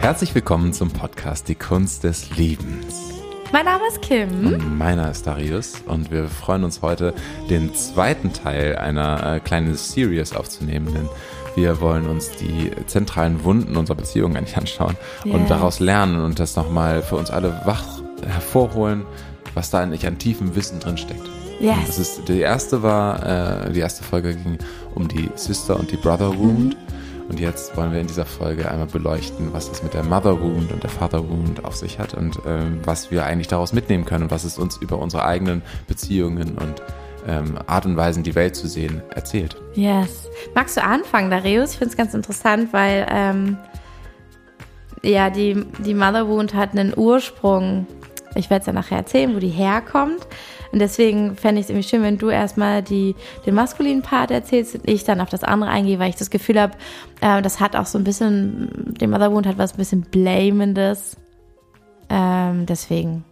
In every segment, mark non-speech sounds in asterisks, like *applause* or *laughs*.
Herzlich willkommen zum Podcast Die Kunst des Liebens. Mein Name ist Kim. Und meiner ist Darius und wir freuen uns heute, den zweiten Teil einer äh, kleinen Series aufzunehmen, denn wir wollen uns die zentralen Wunden unserer Beziehung eigentlich anschauen Yes. und daraus lernen und das nochmal für uns alle wach hervorholen, was da eigentlich an tiefem Wissen drin steckt. Yes. Das ist, die erste war, äh, die erste Folge ging um die Sister und die Brother Wound. Und jetzt wollen wir in dieser Folge einmal beleuchten, was es mit der Mother Wound und der Father Wound auf sich hat und ähm, was wir eigentlich daraus mitnehmen können und was es uns über unsere eigenen Beziehungen und ähm, Art und Weisen, die Welt zu sehen, erzählt. Yes. Magst du anfangen, Darius? Ich finde es ganz interessant, weil ähm, ja, die, die Mother Wound hat einen Ursprung. Ich werde es ja nachher erzählen, wo die herkommt. Und deswegen fände ich es irgendwie schön, wenn du erstmal die, den maskulinen Part erzählst und ich dann auf das andere eingehe, weil ich das Gefühl habe, äh, das hat auch so ein bisschen, die Mother Wound hat was ein bisschen Blamendes. Ähm, deswegen,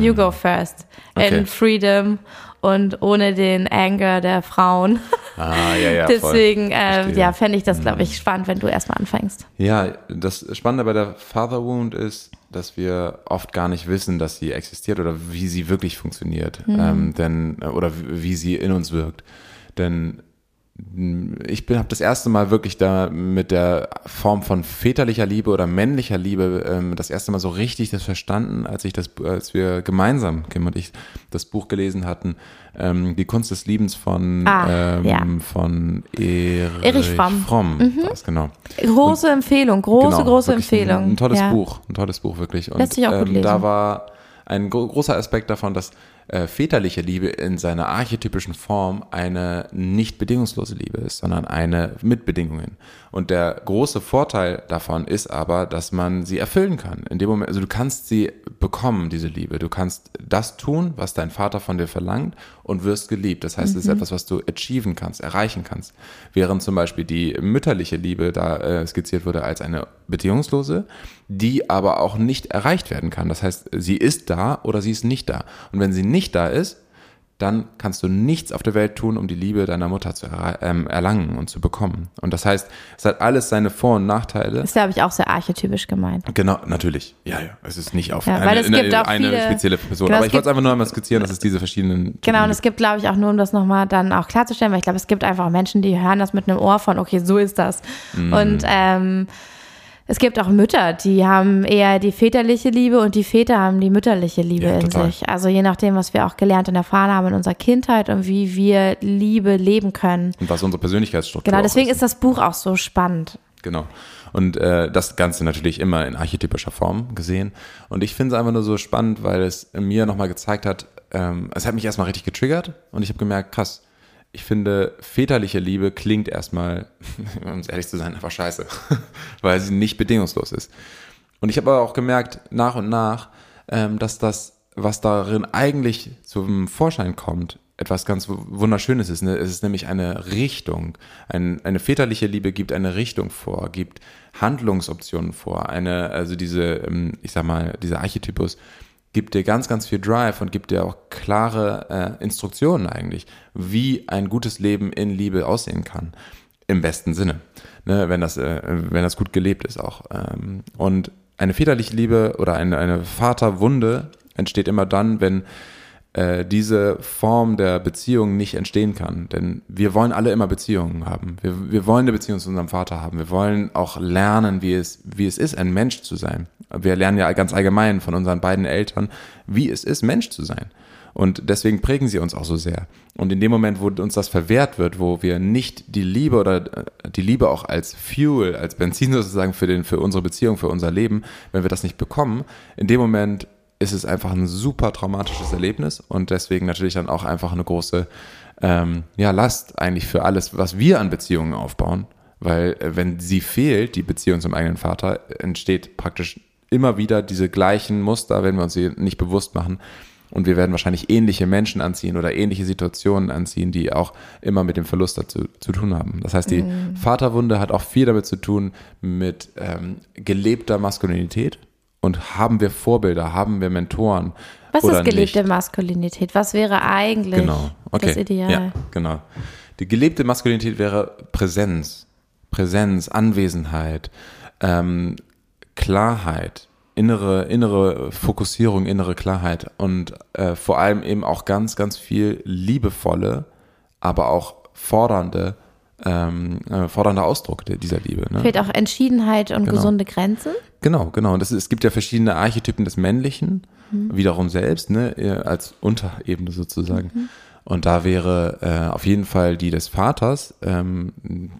you go first. Okay. In freedom und ohne den Anger der Frauen. Ah, ja, ja. *laughs* Deswegen, äh, ja, fände ich das, glaube ich, spannend, wenn du erstmal anfängst. Ja, das Spannende bei der Father Wound ist, dass wir oft gar nicht wissen, dass sie existiert oder wie sie wirklich funktioniert, ähm, denn oder wie, sie in uns wirkt. Denn ich bin habe das erste Mal wirklich da mit der Form von väterlicher Liebe oder männlicher Liebe ähm, das erste Mal so richtig das verstanden, als ich das, als wir gemeinsam Kim und ich das Buch gelesen hatten, ähm, die Kunst des Liebens von Ah, ähm, ja. von Erich, Erich Fromm. Mhm. war's, genau. Große Empfehlung, große, Genau, große Empfehlung. Ein, ein tolles ja. Buch, ein tolles Buch wirklich. Und Lässt sich auch gut ähm, lesen. da war ein gro großer Aspekt davon, dass äh, väterliche Liebe in seiner archetypischen Form eine nicht bedingungslose Liebe ist, sondern eine mit Bedingungen. Und der große Vorteil davon ist aber, dass man sie erfüllen kann. In dem Moment, also du kannst sie bekommen, diese Liebe. Du kannst das tun, was dein Vater von dir verlangt und wirst geliebt. Das heißt, es ist Mhm. etwas, was du achieven kannst, erreichen kannst. Während zum Beispiel die mütterliche Liebe da äh, skizziert wurde als eine bedingungslose, die aber auch nicht erreicht werden kann. Das heißt, sie ist da oder sie ist nicht da. Und wenn sie nicht da ist, dann kannst du nichts auf der Welt tun, um die Liebe deiner Mutter zu ähm, erlangen und zu bekommen. Und das heißt, es hat alles seine Vor- und Nachteile. Ist, glaube ich, auch sehr archetypisch gemeint. Genau, natürlich. Ja, ja. Es ist nicht auf Ja, eine, eine, eine viele- spezielle Person. Genau, Aber ich wollte es einfach nur einmal skizzieren, dass es diese verschiedenen. Genau, und es gibt, glaube ich, auch nur, um das nochmal dann auch klarzustellen, weil ich glaube, es gibt einfach Menschen, die hören das mit einem Ohr von, okay, so ist das. Mhm. Und ähm, es gibt auch Mütter, die haben eher die väterliche Liebe und die Väter haben die mütterliche Liebe Ja, in total. sich. Also je nachdem, was wir auch gelernt und erfahren haben in unserer Kindheit und wie wir Liebe leben können. Und was unsere Persönlichkeitsstruktur Genau, auch deswegen ist das Buch auch so spannend. Genau. Und äh, das Ganze natürlich immer in archetypischer Form gesehen. Und ich finde es einfach nur so spannend, weil es mir nochmal gezeigt hat, ähm, es hat mich erstmal richtig getriggert und ich habe gemerkt, krass, ich finde, väterliche Liebe klingt erstmal, *laughs* um ehrlich zu sein, einfach scheiße, *laughs* weil sie nicht bedingungslos ist. Und ich habe aber auch gemerkt, nach und nach, ähm, dass das, was darin eigentlich zum Vorschein kommt, etwas ganz wu- Wunderschönes ist. Ne? Es ist nämlich eine Richtung. Ein, eine väterliche Liebe gibt eine Richtung vor, gibt Handlungsoptionen vor. Eine, also diese, ähm, ich sag mal, dieser Archetypus gibt dir ganz, ganz viel Drive und gibt dir auch klare äh, Instruktionen eigentlich, wie ein gutes Leben in Liebe aussehen kann. Im besten Sinne, ne, wenn, das, äh, wenn das gut gelebt ist auch. Ähm, und eine väterliche Liebe oder eine, eine Vaterwunde entsteht immer dann, wenn äh, diese Form der Beziehung nicht entstehen kann. Denn wir wollen alle immer Beziehungen haben. Wir, wir wollen eine Beziehung zu unserem Vater haben. Wir wollen auch lernen, wie es, wie es ist, ein Mensch zu sein. Wir lernen ja ganz allgemein von unseren beiden Eltern, wie es ist, Mensch zu sein. Und deswegen prägen sie uns auch so sehr. Und in dem Moment, wo uns das verwehrt wird, wo wir nicht die Liebe oder äh, die Liebe auch als Fuel, als Benzin sozusagen für, den, für unsere Beziehung, für unser Leben, wenn wir das nicht bekommen, in dem Moment ist es einfach ein super traumatisches Erlebnis und deswegen natürlich dann auch einfach eine große ähm, ja, Last eigentlich für alles, was wir an Beziehungen aufbauen. Weil äh, wenn sie fehlt, die Beziehung zum eigenen Vater, entsteht praktisch immer wieder diese gleichen Muster, wenn wir uns sie nicht bewusst machen. Und wir werden wahrscheinlich ähnliche Menschen anziehen oder ähnliche Situationen anziehen, die auch immer mit dem Verlust dazu zu tun haben. Das heißt, die Vaterwunde hat auch viel damit zu tun mit ähm, gelebter Maskulinität. Und haben wir Vorbilder, haben wir Mentoren? Was ist gelebte nicht? Maskulinität? Was wäre eigentlich Genau, okay. das Ideal? Ja, genau. Die gelebte Maskulinität wäre Präsenz. Präsenz, Anwesenheit, ähm, Klarheit, innere, innere Fokussierung, innere Klarheit und äh, vor allem eben auch ganz, ganz viel liebevolle, aber auch fordernde, ähm, äh, fordernder Ausdruck der, dieser Liebe. Ne? Fehlt auch Entschiedenheit und Genau. gesunde Grenzen. Genau, genau. Und das ist, es gibt ja verschiedene Archetypen des Männlichen, wiederum selbst, ne, als Unterebene sozusagen. Und da wäre äh, auf jeden Fall die des Vaters, ähm,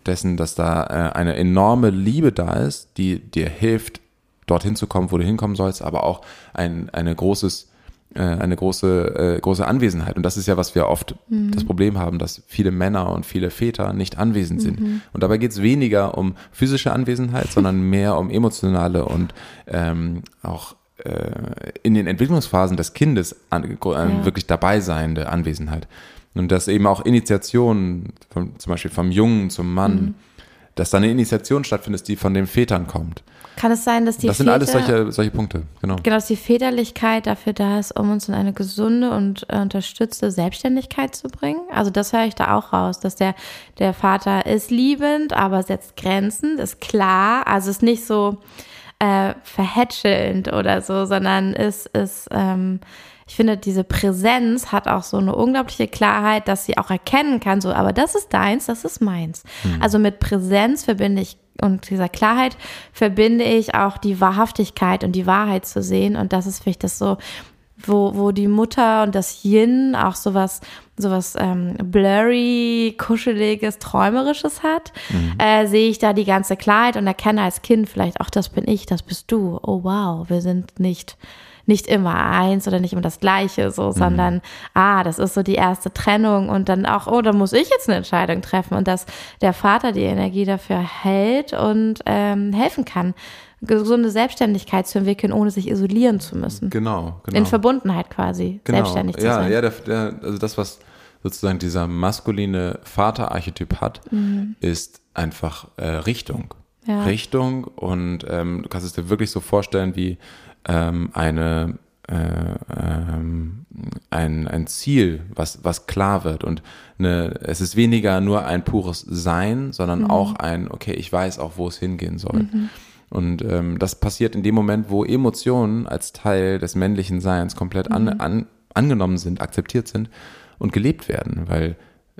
dessen, dass da äh, eine enorme Liebe da ist, die dir hilft, dorthin zu kommen, wo du hinkommen sollst, aber auch ein eine großes eine große äh, große Anwesenheit. Und das ist ja was wir oft das Problem haben, dass viele Männer und viele Väter nicht anwesend sind. Und dabei geht es weniger um physische Anwesenheit, *laughs* sondern mehr um emotionale und ähm, auch äh, in den Entwicklungsphasen des Kindes an, äh, Ja. wirklich dabei seiende Anwesenheit. Und dass eben auch Initiationen vom, zum Beispiel vom Jungen zum Mann dass da eine Initiation stattfindet, die von den Vätern kommt. Kann es sein, dass die das sind Väter, alles solche, solche Punkte, genau. genau, dass die Väterlichkeit dafür da ist, um uns in eine gesunde und äh, unterstützte Selbstständigkeit zu bringen? Also das höre ich da auch raus, dass der, der Vater ist liebend, aber setzt Grenzen, ist klar, also ist nicht so äh, verhätschelnd oder so, sondern ist, ist ähm, ich finde, diese Präsenz hat auch so eine unglaubliche Klarheit, dass sie auch erkennen kann, so, aber das ist deins, das ist meins. Also mit Präsenz verbinde ich und dieser Klarheit verbinde ich auch die Wahrhaftigkeit und die Wahrheit zu sehen. Und das ist vielleicht das so, wo, wo die Mutter und das Yin auch sowas, sowas ähm, blurry, kuscheliges, träumerisches hat, äh, sehe ich da die ganze Klarheit und erkenne als Kind vielleicht, ach, das bin ich, das bist du. Oh wow, wir sind nicht nicht immer eins oder nicht immer das Gleiche, so, sondern, ah, das ist so die erste Trennung und dann auch, oh, da muss ich jetzt eine Entscheidung treffen und dass der Vater die Energie dafür hält und ähm, helfen kann, gesunde Selbstständigkeit zu entwickeln, ohne sich isolieren zu müssen. Genau, genau. In Verbundenheit quasi, genau. selbstständig zu ja, sein. Ja, der, der, also das, was sozusagen dieser maskuline Vaterarchetyp hat, ist einfach äh, Richtung. Mhm. Ja. Richtung und ähm, du kannst es dir wirklich so vorstellen wie ähm, eine äh, ähm, ein, ein Ziel, was, was klar wird und eine, es ist weniger nur ein pures Sein, sondern Mhm. auch ein, okay, ich weiß auch, wo es hingehen soll. Und ähm, das passiert in dem Moment, wo Emotionen als Teil des männlichen Seins komplett an, Mhm. an, angenommen sind, akzeptiert sind und gelebt werden, weil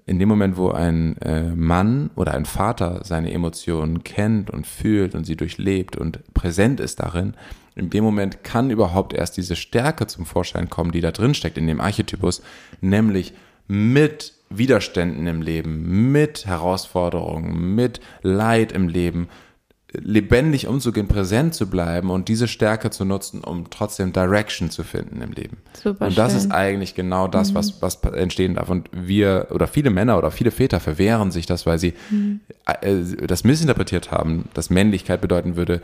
in dem Moment, wo ein äh, Mann oder ein Vater seine Emotionen kennt und fühlt und sie durchlebt und präsent ist darin, in dem Moment kann überhaupt erst diese Stärke zum Vorschein kommen, die da drin steckt in dem Archetypus, nämlich mit Widerständen im Leben, mit Herausforderungen, mit Leid im Leben, lebendig umzugehen, präsent zu bleiben und diese Stärke zu nutzen, um trotzdem Direction zu finden im Leben. Super und das schön. ist eigentlich genau das, was, was entstehen darf. Und wir oder viele Männer oder viele Väter verwehren sich das, weil sie äh, das missinterpretiert haben, dass Männlichkeit bedeuten würde,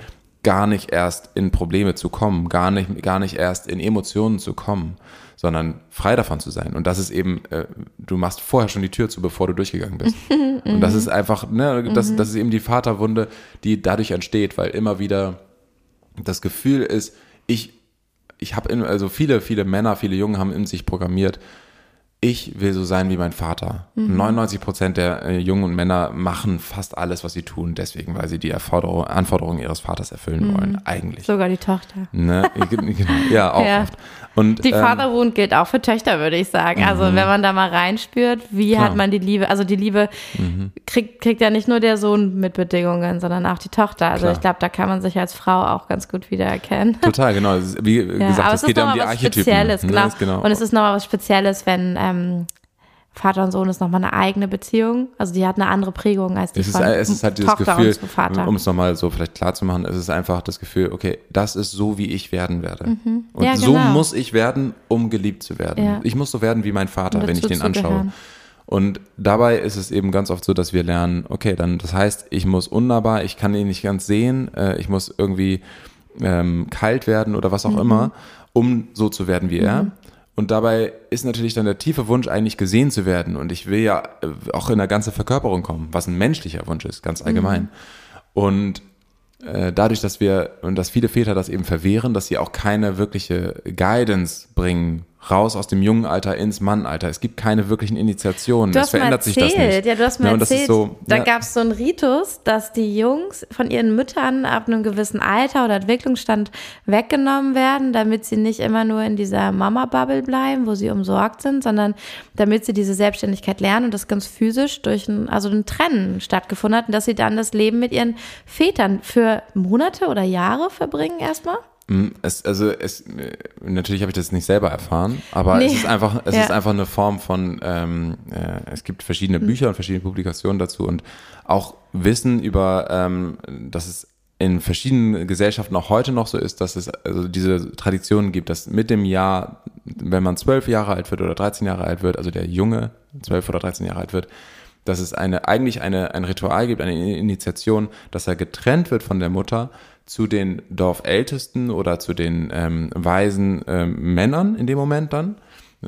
gar nicht erst in Probleme zu kommen, gar nicht, gar nicht erst in Emotionen zu kommen, sondern frei davon zu sein. Und das ist eben, äh, du machst vorher schon die Tür zu, bevor du durchgegangen bist. *laughs* Und das ist einfach, ne, das, das ist eben die Vaterwunde, die dadurch entsteht, weil immer wieder das Gefühl ist, ich, ich habe, also viele, viele Männer, viele Jungen haben in sich programmiert, ich will so sein wie mein Vater. 99 Prozent der äh, Jungen und Männer machen fast alles, was sie tun, deswegen, weil sie die Anforderungen ihres Vaters erfüllen wollen, eigentlich. Sogar die Tochter. Ne? *laughs* Genau. Ja, auch Ja. oft. Und, Die ähm, Vaterwund gilt auch für Töchter, würde ich sagen. Also wenn man da mal reinspürt, wie Klar. hat man die Liebe, also die Liebe kriegt, kriegt ja nicht nur der Sohn mit Bedingungen, sondern auch die Tochter. Also Klar. ich glaube, da kann man sich als Frau auch ganz gut wiedererkennen. Total, genau. Wie *laughs* Ja, gesagt, es geht ja um die Archetypen. Spezielles, ne? genau. Genau. Und es ist nochmal was Spezielles, wenn ähm, Vater und Sohn ist nochmal eine eigene Beziehung. Also die hat eine andere Prägung als die Es ist, von es ist halt dieses Tochter Gefühl, und um es nochmal so vielleicht klar zu machen, es ist einfach das Gefühl, okay, das ist so, wie ich werden werde. Und Mhm. Ja, so genau. muss ich werden, um geliebt zu werden. Ja. Ich muss so werden wie mein Vater, wenn ich den anschaue. gehören. Und dabei ist es eben ganz oft so, dass wir lernen, okay, dann das heißt, ich muss unnahbar, ich kann ihn nicht ganz sehen, äh, ich muss irgendwie ähm, kalt werden oder was auch Mhm. immer, um so zu werden wie er. Und dabei ist natürlich dann der tiefe Wunsch, eigentlich gesehen zu werden. Und ich will ja äh, auch in eine ganze Verkörperung kommen, was ein menschlicher Wunsch ist, ganz allgemein. Und äh, dadurch, dass wir und dass viele Väter das eben verwehren, dass sie auch keine wirkliche Guidance bringen raus aus dem jungen Alter ins Mannalter. Es gibt keine wirklichen Initiationen. Du es hast mir verändert sich das nicht. ja, du hast mir Ja, und das ist erzählt, so, da ja, gab es so einen Ritus, dass die Jungs von ihren Müttern ab einem gewissen Alter oder Entwicklungsstand weggenommen werden, damit sie nicht immer nur in dieser Mama-Bubble bleiben, wo sie umsorgt sind, sondern damit sie diese Selbstständigkeit lernen und das ganz physisch durch ein, also ein Trennen stattgefunden hat und dass sie dann das Leben mit ihren Vätern für Monate oder Jahre verbringen erstmal. Mm, Es, also es, äh, natürlich habe ich das nicht selber erfahren, aber Nee. es ist einfach, es Ja. ist einfach eine Form von, ähm, äh, es gibt verschiedene Bücher und verschiedene Publikationen dazu und auch Wissen über, ähm, dass es in verschiedenen Gesellschaften auch heute noch so ist, dass es also diese Traditionen gibt, dass mit dem Jahr, wenn man zwölf Jahre alt wird oder 13 Jahre alt wird, also der Junge zwölf oder 13 Jahre alt wird, dass es eine, eigentlich eine, ein Ritual gibt, eine Initiation, dass er getrennt wird von der Mutter zu den Dorfältesten oder zu den ähm, weisen ähm, Männern in dem Moment dann.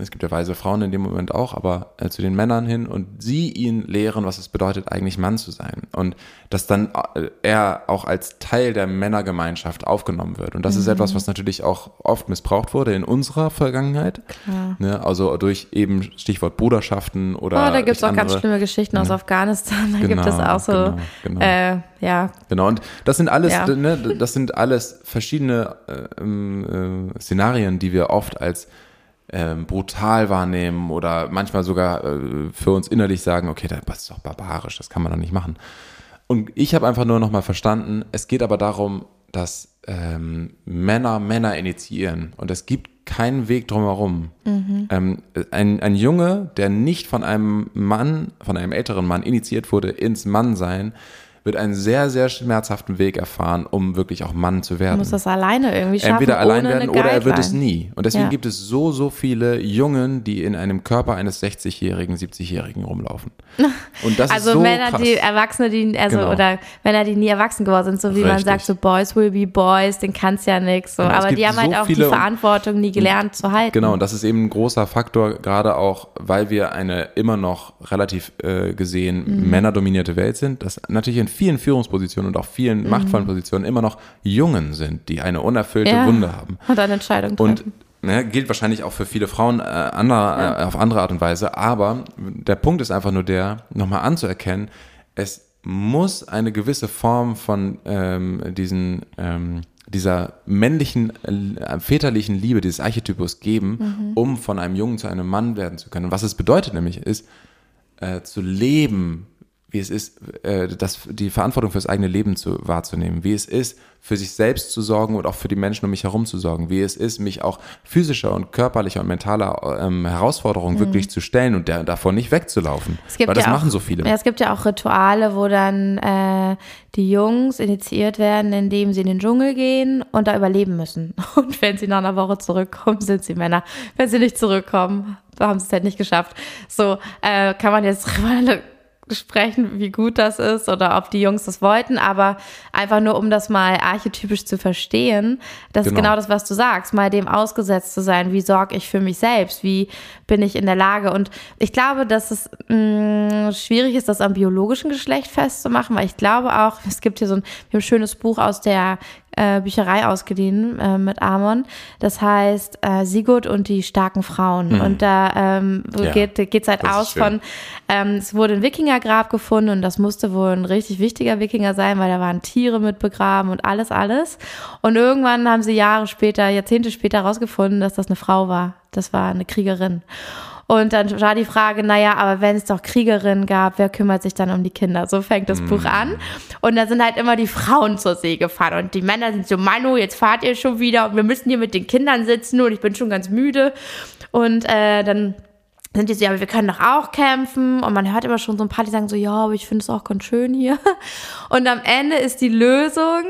Es gibt ja weise Frauen in dem Moment auch, aber äh, zu den Männern hin und sie ihn lehren, was es bedeutet, eigentlich Mann zu sein. Und dass dann äh, er auch als Teil der Männergemeinschaft aufgenommen wird. Und das ist etwas, was natürlich auch oft missbraucht wurde in unserer Vergangenheit. Klar. Ne? Also durch eben Stichwort Bruderschaften oder. Oh, da gibt es auch ganz schlimme Geschichten aus Afghanistan. *laughs* Da gibt es Genau, auch so, genau, genau. Äh, ja, Genau, und das sind alles, Ja. ne, das sind alles verschiedene äh, ähm, äh, Szenarien, die wir oft als ähm, brutal wahrnehmen oder manchmal sogar äh, für uns innerlich sagen, okay, das ist doch barbarisch, das kann man doch nicht machen. Und ich habe einfach nur nochmal verstanden, es geht aber darum, dass ähm, Männer Männer initiieren und es gibt keinen Weg drumherum. Ähm, ein, ein Junge, der nicht von einem Mann, von einem älteren Mann initiiert wurde ins Mannsein, wird einen sehr, sehr schmerzhaften Weg erfahren, um wirklich auch Mann zu werden. muss das alleine irgendwie schaffen. Entweder allein werden oder er wird es nie. Und deswegen Ja. gibt es so, so viele Jungen, die in einem Körper eines 60-Jährigen, 70-Jährigen rumlaufen. *laughs* Und das Also ist so Männer, krass. die Erwachsene, die, also Genau. oder Männer, die nie erwachsen geworden sind, so wie man Richtig. sagt, so Boys will be Boys, den kannst ja nix. So. Genau, Aber die haben halt so auch die Verantwortung nie gelernt zu halten. Genau, und das ist eben ein großer Faktor, gerade auch, weil wir eine immer noch relativ äh, gesehen Mhm. männerdominierte Welt sind, dass natürlich in vielen Führungspositionen und auch vielen Mhm. machtvollen Positionen immer noch Jungen sind, die eine unerfüllte ja. Wunde haben. Und eine Entscheidung treffen. Und ne, gilt wahrscheinlich auch für viele Frauen äh, anderer, äh, auf andere Art und Weise. Aber der Punkt ist einfach nur der, nochmal anzuerkennen, es muss eine gewisse Form von ähm, diesen, ähm, dieser männlichen, äh, väterlichen Liebe, dieses Archetypus geben, um von einem Jungen zu einem Mann werden zu können. Und was es bedeutet nämlich ist, äh, zu leben, wie es ist, äh, das, die Verantwortung fürs eigene Leben zu, wahrzunehmen, wie es ist, für sich selbst zu sorgen und auch für die Menschen um mich herum zu sorgen, wie es ist, mich auch physischer und körperlicher und mentaler ähm, Herausforderungen wirklich zu stellen und der, davon nicht wegzulaufen. Mhm. Es gibt Weil das ja auch, machen so viele. Ja, es gibt ja auch Rituale, wo dann äh, die Jungs initiiert werden, indem sie in den Dschungel gehen und da überleben müssen. *laughs* Und wenn sie nach einer Woche zurückkommen, sind sie Männer. Wenn sie nicht zurückkommen, haben sie es halt nicht geschafft. So äh, kann man jetzt *laughs* sprechen, wie gut das ist oder ob die Jungs das wollten, aber einfach nur, um das mal archetypisch zu verstehen, das ist Genau. genau das, was du sagst, mal dem ausgesetzt zu sein, wie sorge ich für mich selbst, wie bin ich in der Lage und ich glaube, dass es mh, schwierig ist, das am biologischen Geschlecht festzumachen, weil ich glaube auch, *laughs* es gibt hier so ein, ein schönes Buch aus der äh, Bücherei ausgeliehen äh, mit Amon. Das heißt äh, Sigurd und die starken Frauen. Und da ähm, Mhm. Ja, geht geht's halt aus von, ähm, es wurde ein Wikingergrab gefunden und das musste wohl ein richtig wichtiger Wikinger sein, weil da waren Tiere mit begraben und alles, alles. Und irgendwann haben sie Jahre später, Jahrzehnte später herausgefunden, dass das eine Frau war. Das war eine Kriegerin. Und dann war die Frage, naja, aber wenn es doch Kriegerinnen gab, wer kümmert sich dann um die Kinder? So fängt das Buch an. Und da sind halt immer die Frauen zur See gefahren. Und die Männer sind so, Manu, jetzt fahrt ihr schon wieder und wir müssen hier mit den Kindern sitzen und ich bin schon ganz müde. Und äh, dann sind die so, ja, aber wir können doch auch kämpfen. Und man hört immer schon so ein paar, die sagen so, ja, aber ich finde es auch ganz schön hier. *laughs* Und am Ende ist die Lösung,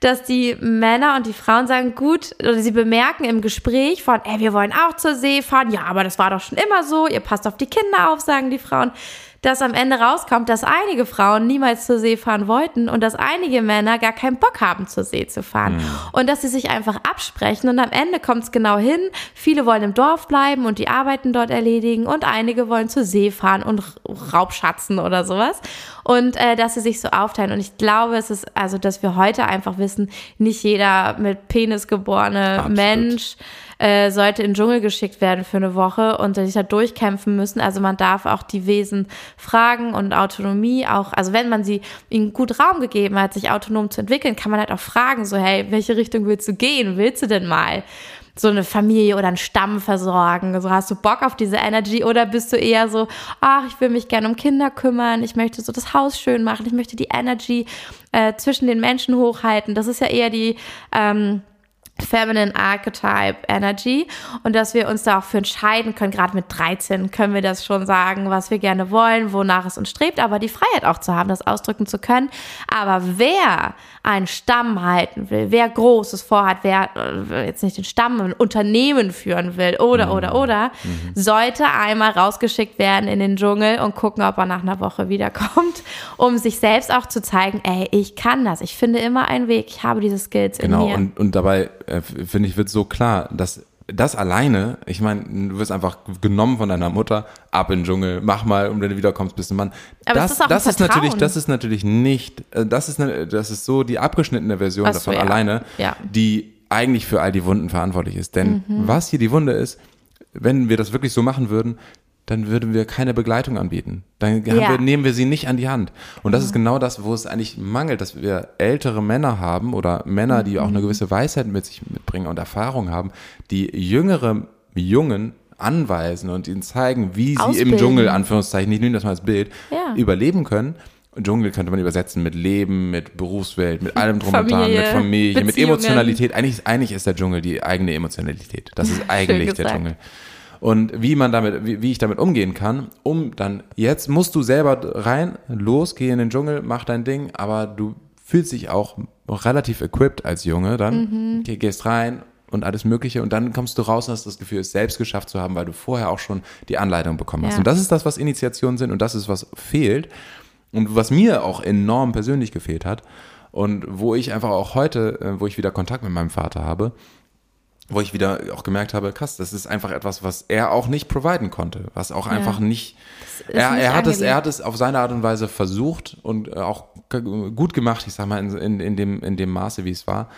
dass die Männer und die Frauen sagen, gut, oder sie bemerken im Gespräch von, ey, wir wollen auch zur See fahren. Ja, aber das war doch schon immer so. Ihr passt auf die Kinder auf, sagen die Frauen. Dass am Ende rauskommt, dass einige Frauen niemals zur See fahren wollten und dass einige Männer gar keinen Bock haben, zur See zu fahren. Mhm. Und dass sie sich einfach absprechen und am Ende kommt es genau hin. Viele wollen im Dorf bleiben und die Arbeiten dort erledigen und einige wollen zur See fahren und Raubschatzen oder sowas. Und äh, dass sie sich so aufteilen. Und ich glaube, es ist, also, dass wir heute einfach wissen, nicht jeder mit Penis geborene Absolut. Mensch äh, sollte in den Dschungel geschickt werden für eine Woche und sich da durchkämpfen müssen. Also man darf auch die Wesen fragen und Autonomie auch, also wenn man sie ihnen gut Raum gegeben hat, sich autonom zu entwickeln, kann man halt auch fragen, so hey, welche Richtung willst du gehen? Willst du denn mal? so eine Familie oder einen Stamm versorgen? Also hast du Bock auf diese Energy oder bist du eher so, ach, ich will mich gerne um Kinder kümmern, ich möchte so das Haus schön machen, ich möchte die Energy äh, zwischen den Menschen hochhalten. Das ist ja eher die ähm, Feminine Archetype Energy und dass wir uns da auch für entscheiden können. Gerade mit 13 können wir das schon sagen, was wir gerne wollen, wonach es uns strebt, aber die Freiheit auch zu haben, das ausdrücken zu können. Aber wer einen Stamm halten will, wer Großes vorhat, wer äh, jetzt nicht den Stamm, ein Unternehmen führen will oder, mhm. oder, oder, mhm. sollte einmal rausgeschickt werden in den Dschungel und gucken, ob er nach einer Woche wiederkommt, um sich selbst auch zu zeigen, ey, ich kann das, ich finde immer einen Weg, ich habe diese Skills genau, in mir. Genau, und, und dabei äh, finde ich, wird so klar, dass das alleine, ich meine, du wirst einfach genommen von deiner Mutter, ab in den Dschungel, mach mal, und wenn du wiederkommst, bist du Mann. Aber das, das, ist, auch das ist natürlich, das ist natürlich nicht, äh, das ist, eine, das ist so die abgeschnittene Version Ach davon ja. alleine, ja. die eigentlich für all die Wunden verantwortlich ist. Denn mhm. was hier die Wunde ist, wenn wir das wirklich so machen würden, dann würden wir keine Begleitung anbieten. Dann ja. wir, nehmen wir sie nicht an die Hand. Und das mhm. ist genau das, wo es eigentlich mangelt, dass wir ältere Männer haben oder Männer, die auch eine mhm. gewisse Weisheit mit sich mitbringen und Erfahrung haben, die jüngere Jungen anweisen und ihnen zeigen, wie sie Ausbilden. im Dschungel, Anführungszeichen, ich nehme das mal als Bild, ja. überleben können. Dschungel könnte man übersetzen mit Leben, mit Berufswelt, mit allem drum Familie, und dran, mit Familie, mit Emotionalität. Eigentlich, eigentlich ist der Dschungel die eigene Emotionalität. Das ist *laughs* eigentlich der Dschungel und wie man damit, wie, wie ich damit umgehen kann, um dann jetzt musst du selber rein, los, geh in den Dschungel, mach dein Ding, aber du fühlst dich auch relativ equipped als Junge dann, mhm. gehst rein und alles Mögliche und dann kommst du raus und hast das Gefühl, es selbst geschafft zu haben, weil du vorher auch schon die Anleitung bekommen hast. Ja. Und das ist das, was Initiationen sind und das ist, was fehlt und was mir auch enorm persönlich gefehlt hat und wo ich einfach auch heute, äh, wo ich wieder Kontakt mit meinem Vater habe, wo ich wieder auch gemerkt habe, krass, das ist einfach etwas, was er auch nicht providen konnte, was auch ja. einfach nicht, er, nicht er hat es, er hat es auf seine Art und Weise versucht und äh, auch gut gemacht, ich sag mal, in, in, in dem, in dem Maße, wie es war.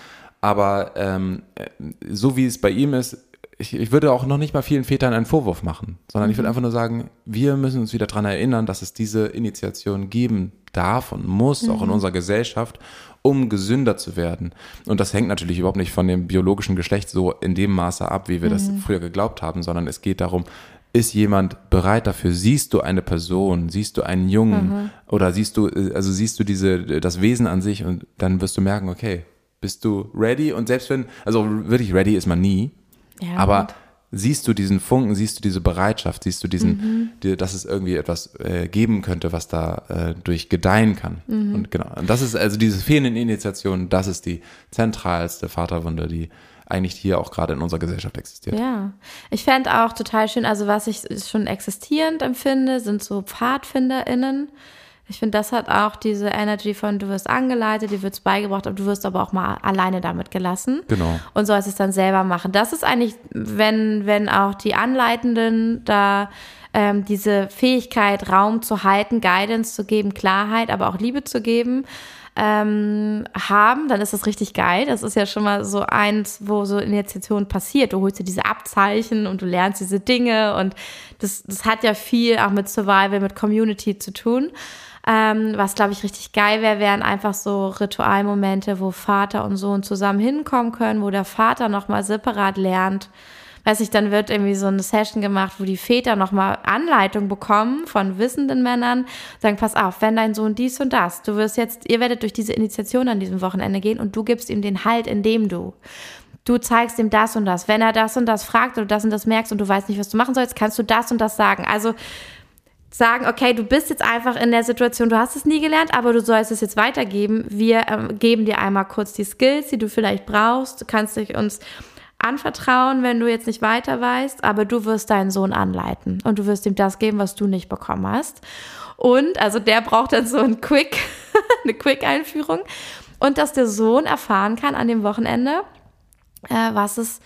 Aber ähm, äh, so wie es bei ihm ist, ich, ich würde auch noch nicht mal vielen Vätern einen Vorwurf machen, sondern mhm. ich würde mhm. einfach nur sagen, wir müssen uns wieder daran erinnern, dass es diese Initiation geben darf und muss, mhm. auch in mhm. unserer Gesellschaft um gesünder zu werden. Und das hängt natürlich überhaupt nicht von dem biologischen Geschlecht so in dem Maße ab, wie wir mhm. das früher geglaubt haben, sondern es geht darum, ist jemand bereit dafür? Siehst du eine Person? Siehst du einen Jungen? Mhm. Oder siehst du, also siehst du diese, das Wesen an sich und dann wirst du merken, okay, bist du ready? Und selbst wenn, also wirklich ready ist man nie, ja, aber gut siehst du diesen Funken, siehst du diese Bereitschaft, siehst du diesen, mhm. die, dass es irgendwie etwas äh, geben könnte, was da äh, durch gedeihen kann. Mhm. Und genau, und das ist also diese fehlenden Initiationen, das ist die zentralste Vaterwunde, die eigentlich hier auch gerade in unserer Gesellschaft existiert. Ja, ich fände auch total schön, also was ich schon existierend empfinde, sind so PfadfinderInnen, ich finde, das hat auch diese Energy von du wirst angeleitet, dir wird's beigebracht, aber du wirst aber auch mal alleine damit gelassen. Genau. Und sollst es dann selber machen. Das ist eigentlich, wenn, wenn auch die Anleitenden da ähm, diese Fähigkeit, Raum zu halten, Guidance zu geben, Klarheit, aber auch Liebe zu geben, ähm, haben, dann ist das richtig geil. Das ist ja schon mal so eins, wo so Initiation passiert. Du holst dir diese Abzeichen und du lernst diese Dinge und das, das hat ja viel auch mit Survival, mit Community zu tun. Ähm, was, glaube ich, richtig geil wäre, wären einfach so Ritualmomente, wo Vater und Sohn zusammen hinkommen können, wo der Vater nochmal separat lernt. Weiß ich, dann wird irgendwie so eine Session gemacht, wo die Väter nochmal Anleitung bekommen von wissenden Männern, sagen, pass auf, wenn dein Sohn dies und das, du wirst jetzt, ihr werdet durch diese Initiation an diesem Wochenende gehen und du gibst ihm den Halt, indem du du zeigst ihm das und das. Wenn er das und das fragt oder das und das merkst und du weißt nicht, was du machen sollst, kannst du das und das sagen. Also sagen, okay, du bist jetzt einfach in der Situation, du hast es nie gelernt, aber du sollst es jetzt weitergeben. Wir ähm, geben dir einmal kurz die Skills, die du vielleicht brauchst. Du kannst dich uns anvertrauen, wenn du jetzt nicht weiter weißt, aber du wirst deinen Sohn anleiten und du wirst ihm das geben, was du nicht bekommen hast. Und, also der braucht dann so ein Quick, *laughs* eine Quick-Einführung. Und dass der Sohn erfahren kann an dem Wochenende, äh, was es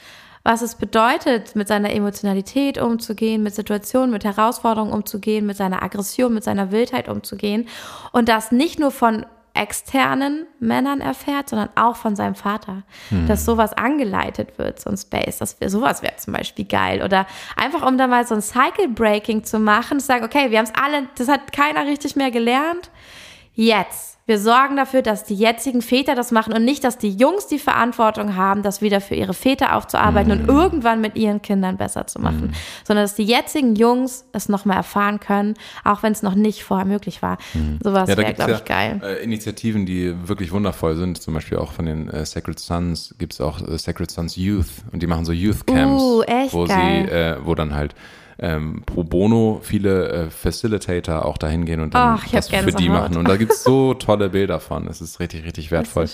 was es bedeutet, mit seiner Emotionalität umzugehen, mit Situationen, mit Herausforderungen umzugehen, mit seiner Aggression, mit seiner Wildheit umzugehen. Und das nicht nur von externen Männern erfährt, sondern auch von seinem Vater. Hm. Dass sowas angeleitet wird, so ein Space. Das wär, sowas wäre zum Beispiel geil. Oder einfach, um da mal so ein Cycle Breaking zu machen, zu sagen, okay, wir haben es alle, das hat keiner richtig mehr gelernt. Jetzt wir sorgen dafür, dass die jetzigen Väter das machen und nicht, dass die Jungs die Verantwortung haben, das wieder für ihre Väter aufzuarbeiten mhm. und irgendwann mit ihren Kindern besser zu machen, mhm. sondern dass die jetzigen Jungs es nochmal erfahren können, auch wenn es noch nicht vorher möglich war. Mhm. Sowas ja, wäre, glaube ich, geil. Äh, Initiativen, die wirklich wundervoll sind, zum Beispiel auch von den äh, Sacred Sons gibt es auch äh, Sacred Sons Youth und die machen so Youth Camps, uh, wo geil. sie, äh, wo dann halt ähm, pro bono viele äh, Facilitator auch dahin gehen und dann Ach, das für die machen. Und da gibt es so *laughs* tolle Bilder von. Es ist richtig, richtig wertvoll.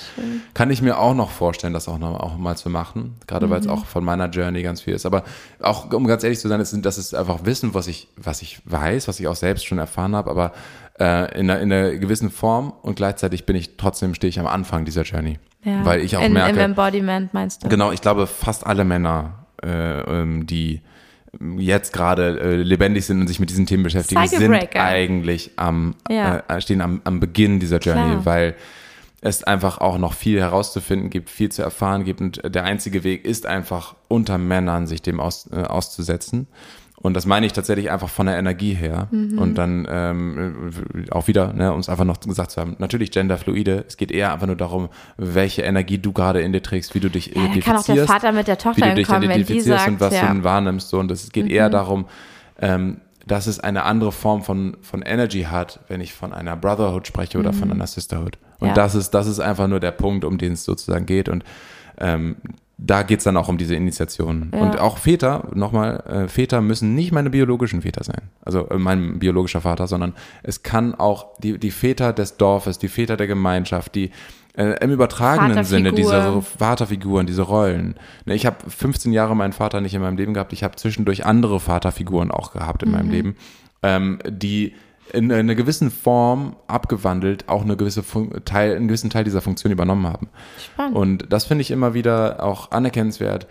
Kann ich mir auch noch vorstellen, das auch noch auch mal zu machen. Gerade mhm. weil es auch von meiner Journey ganz viel ist. Aber auch, um ganz ehrlich zu sein, das ist, das ist einfach Wissen, was ich, was ich weiß, was ich auch selbst schon erfahren habe, aber äh, in, einer, in einer gewissen Form und gleichzeitig bin ich trotzdem, stehe ich am Anfang dieser Journey. Ja. Weil ich auch in, merke. Im Embodiment meinst du? Genau, ich glaube, fast alle Männer, äh, ähm, die jetzt gerade äh, lebendig sind und sich mit diesen Themen beschäftigen, sind eigentlich am, ja. äh, stehen am, am Beginn dieser Journey, Klar. weil es einfach auch noch viel herauszufinden gibt, viel zu erfahren gibt und der einzige Weg ist einfach unter Männern sich dem aus, äh, auszusetzen. Und das meine ich tatsächlich einfach von der Energie her. Mhm. Und dann ähm, auch wieder, ne, uns einfach noch gesagt zu haben, natürlich genderfluide, es geht eher einfach nur darum, welche Energie du gerade in dir trägst, wie du dich ja, identifizierst. Kann auch der Vater mit der Tochter wie du dich kommen, identifizierst sagt, und was ja. du wahrnimmst. So. Und es geht mhm. eher darum, ähm, dass es eine andere Form von, von Energy hat, wenn ich von einer Brotherhood spreche oder mhm. von einer Sisterhood. Und ja. das ist, das ist einfach nur der Punkt, um den es sozusagen geht. Und ähm, da geht es dann auch um diese Initiation. Ja. Und auch Väter, nochmal, äh, Väter müssen nicht meine biologischen Väter sein, also äh, mein biologischer Vater, sondern es kann auch die, die Väter des Dorfes, die Väter der Gemeinschaft, die äh, im übertragenen Sinne diese so Vaterfiguren, diese Rollen. Ne, ich habe 15 Jahre meinen Vater nicht in meinem Leben gehabt, ich habe zwischendurch andere Vaterfiguren auch gehabt in mhm. meinem Leben, ähm, die in einer gewissen Form abgewandelt auch eine gewisse Teil, einen gewissen Teil dieser Funktion übernommen haben. Spannend. Und das finde ich immer wieder auch anerkennenswert.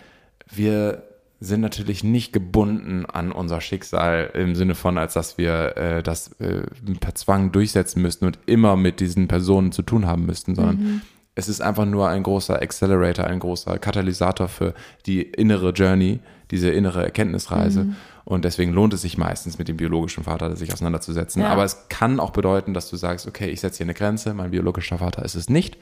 Wir sind natürlich nicht gebunden an unser Schicksal im Sinne von, als dass wir äh, das äh, per Zwang durchsetzen müssten und immer mit diesen Personen zu tun haben müssten, sondern mhm. Es ist einfach nur ein großer Accelerator, ein großer Katalysator für die innere Journey, diese innere Erkenntnisreise. Mhm. Und deswegen lohnt es sich meistens mit dem biologischen Vater sich auseinanderzusetzen. Ja. Aber es kann auch bedeuten, dass du sagst, okay, ich setze hier eine Grenze, mein biologischer Vater ist es nicht.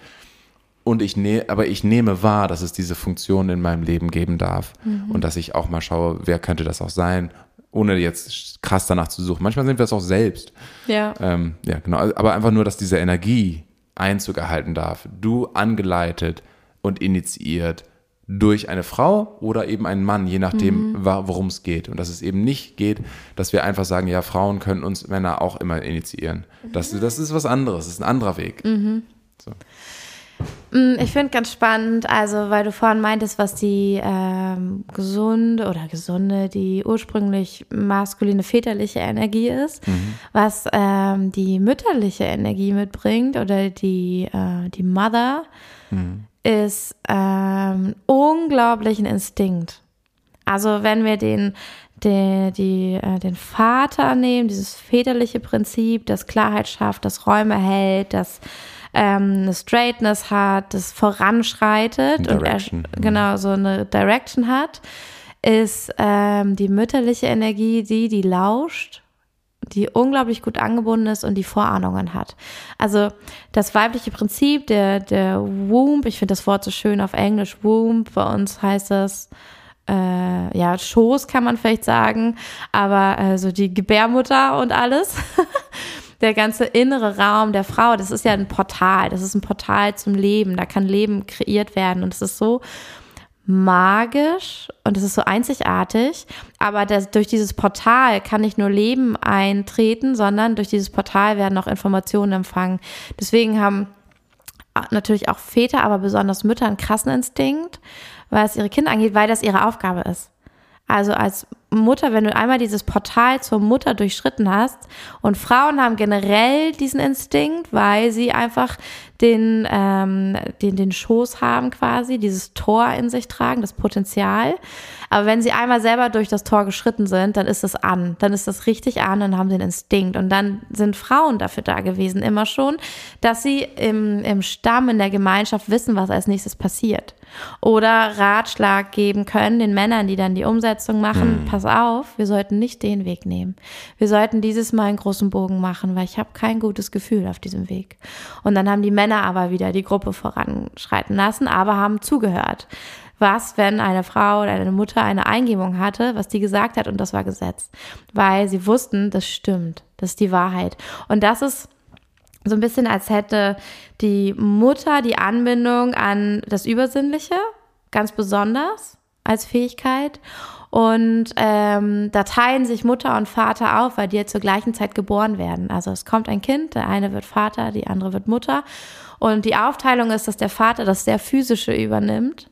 Und ich ne aber ich nehme wahr, dass es diese Funktion in meinem Leben geben darf. Mhm. Und dass ich auch mal schaue, wer könnte das auch sein, ohne jetzt krass danach zu suchen. Manchmal sind wir es auch selbst. Ja. Ähm, ja, genau. Aber einfach nur, dass diese Energie Einzug erhalten darf. Du angeleitet und initiiert durch eine Frau oder eben einen Mann, je nachdem, mhm. worum es geht. Und dass es eben nicht geht, dass wir einfach sagen, ja, Frauen können uns Männer auch immer initiieren. Das, das ist was anderes, das ist ein anderer Weg. Mhm. So. Mm, ich finde ganz spannend, also weil du vorhin meintest, was die ähm, gesunde oder gesunde, die ursprünglich maskuline väterliche Energie ist, mhm. was ähm, die mütterliche Energie mitbringt oder die, äh, die Mother. Mhm ist ähm, unglaublichen Instinkt. Also wenn wir den, den, die, äh, den Vater nehmen, dieses väterliche Prinzip, das Klarheit schafft, das Räume hält, das ähm, eine Straightness hat, das voranschreitet und er, genau so eine Direction hat, ist ähm, die mütterliche Energie die, die lauscht die unglaublich gut angebunden ist und die Vorahnungen hat. Also das weibliche Prinzip, der, der Womb, ich finde das Wort so schön auf Englisch, Womb, bei uns heißt das, äh, ja, Schoß kann man vielleicht sagen, aber äh, so die Gebärmutter und alles. *laughs* der ganze innere Raum der Frau, das ist ja ein Portal, das ist ein Portal zum Leben, da kann Leben kreiert werden und es ist so magisch und es ist so einzigartig, aber das, durch dieses Portal kann nicht nur Leben eintreten, sondern durch dieses Portal werden auch Informationen empfangen. Deswegen haben natürlich auch Väter, aber besonders Mütter einen krassen Instinkt, was ihre Kinder angeht, weil das ihre Aufgabe ist. Also als Mutter, wenn du einmal dieses Portal zur Mutter durchschritten hast und Frauen haben generell diesen Instinkt, weil sie einfach den, ähm, den, den Schoß haben quasi, dieses Tor in sich tragen, das Potenzial. Aber wenn sie einmal selber durch das Tor geschritten sind, dann ist es an. Dann ist das richtig an und haben den Instinkt. Und dann sind Frauen dafür da gewesen, immer schon, dass sie im, im Stamm, in der Gemeinschaft wissen, was als nächstes passiert. Oder Ratschlag geben können den Männern, die dann die Umsetzung machen. Mhm. Pass auf, wir sollten nicht den Weg nehmen. Wir sollten dieses Mal einen großen Bogen machen, weil ich habe kein gutes Gefühl auf diesem Weg. Und dann haben die Männer aber wieder die Gruppe voranschreiten lassen, aber haben zugehört was, wenn eine Frau oder eine Mutter eine Eingebung hatte, was die gesagt hat und das war Gesetz. Weil sie wussten, das stimmt, das ist die Wahrheit. Und das ist so ein bisschen, als hätte die Mutter die Anbindung an das Übersinnliche, ganz besonders als Fähigkeit. Und ähm, da teilen sich Mutter und Vater auf, weil die ja zur gleichen Zeit geboren werden. Also es kommt ein Kind, der eine wird Vater, die andere wird Mutter. Und die Aufteilung ist, dass der Vater das sehr physische übernimmt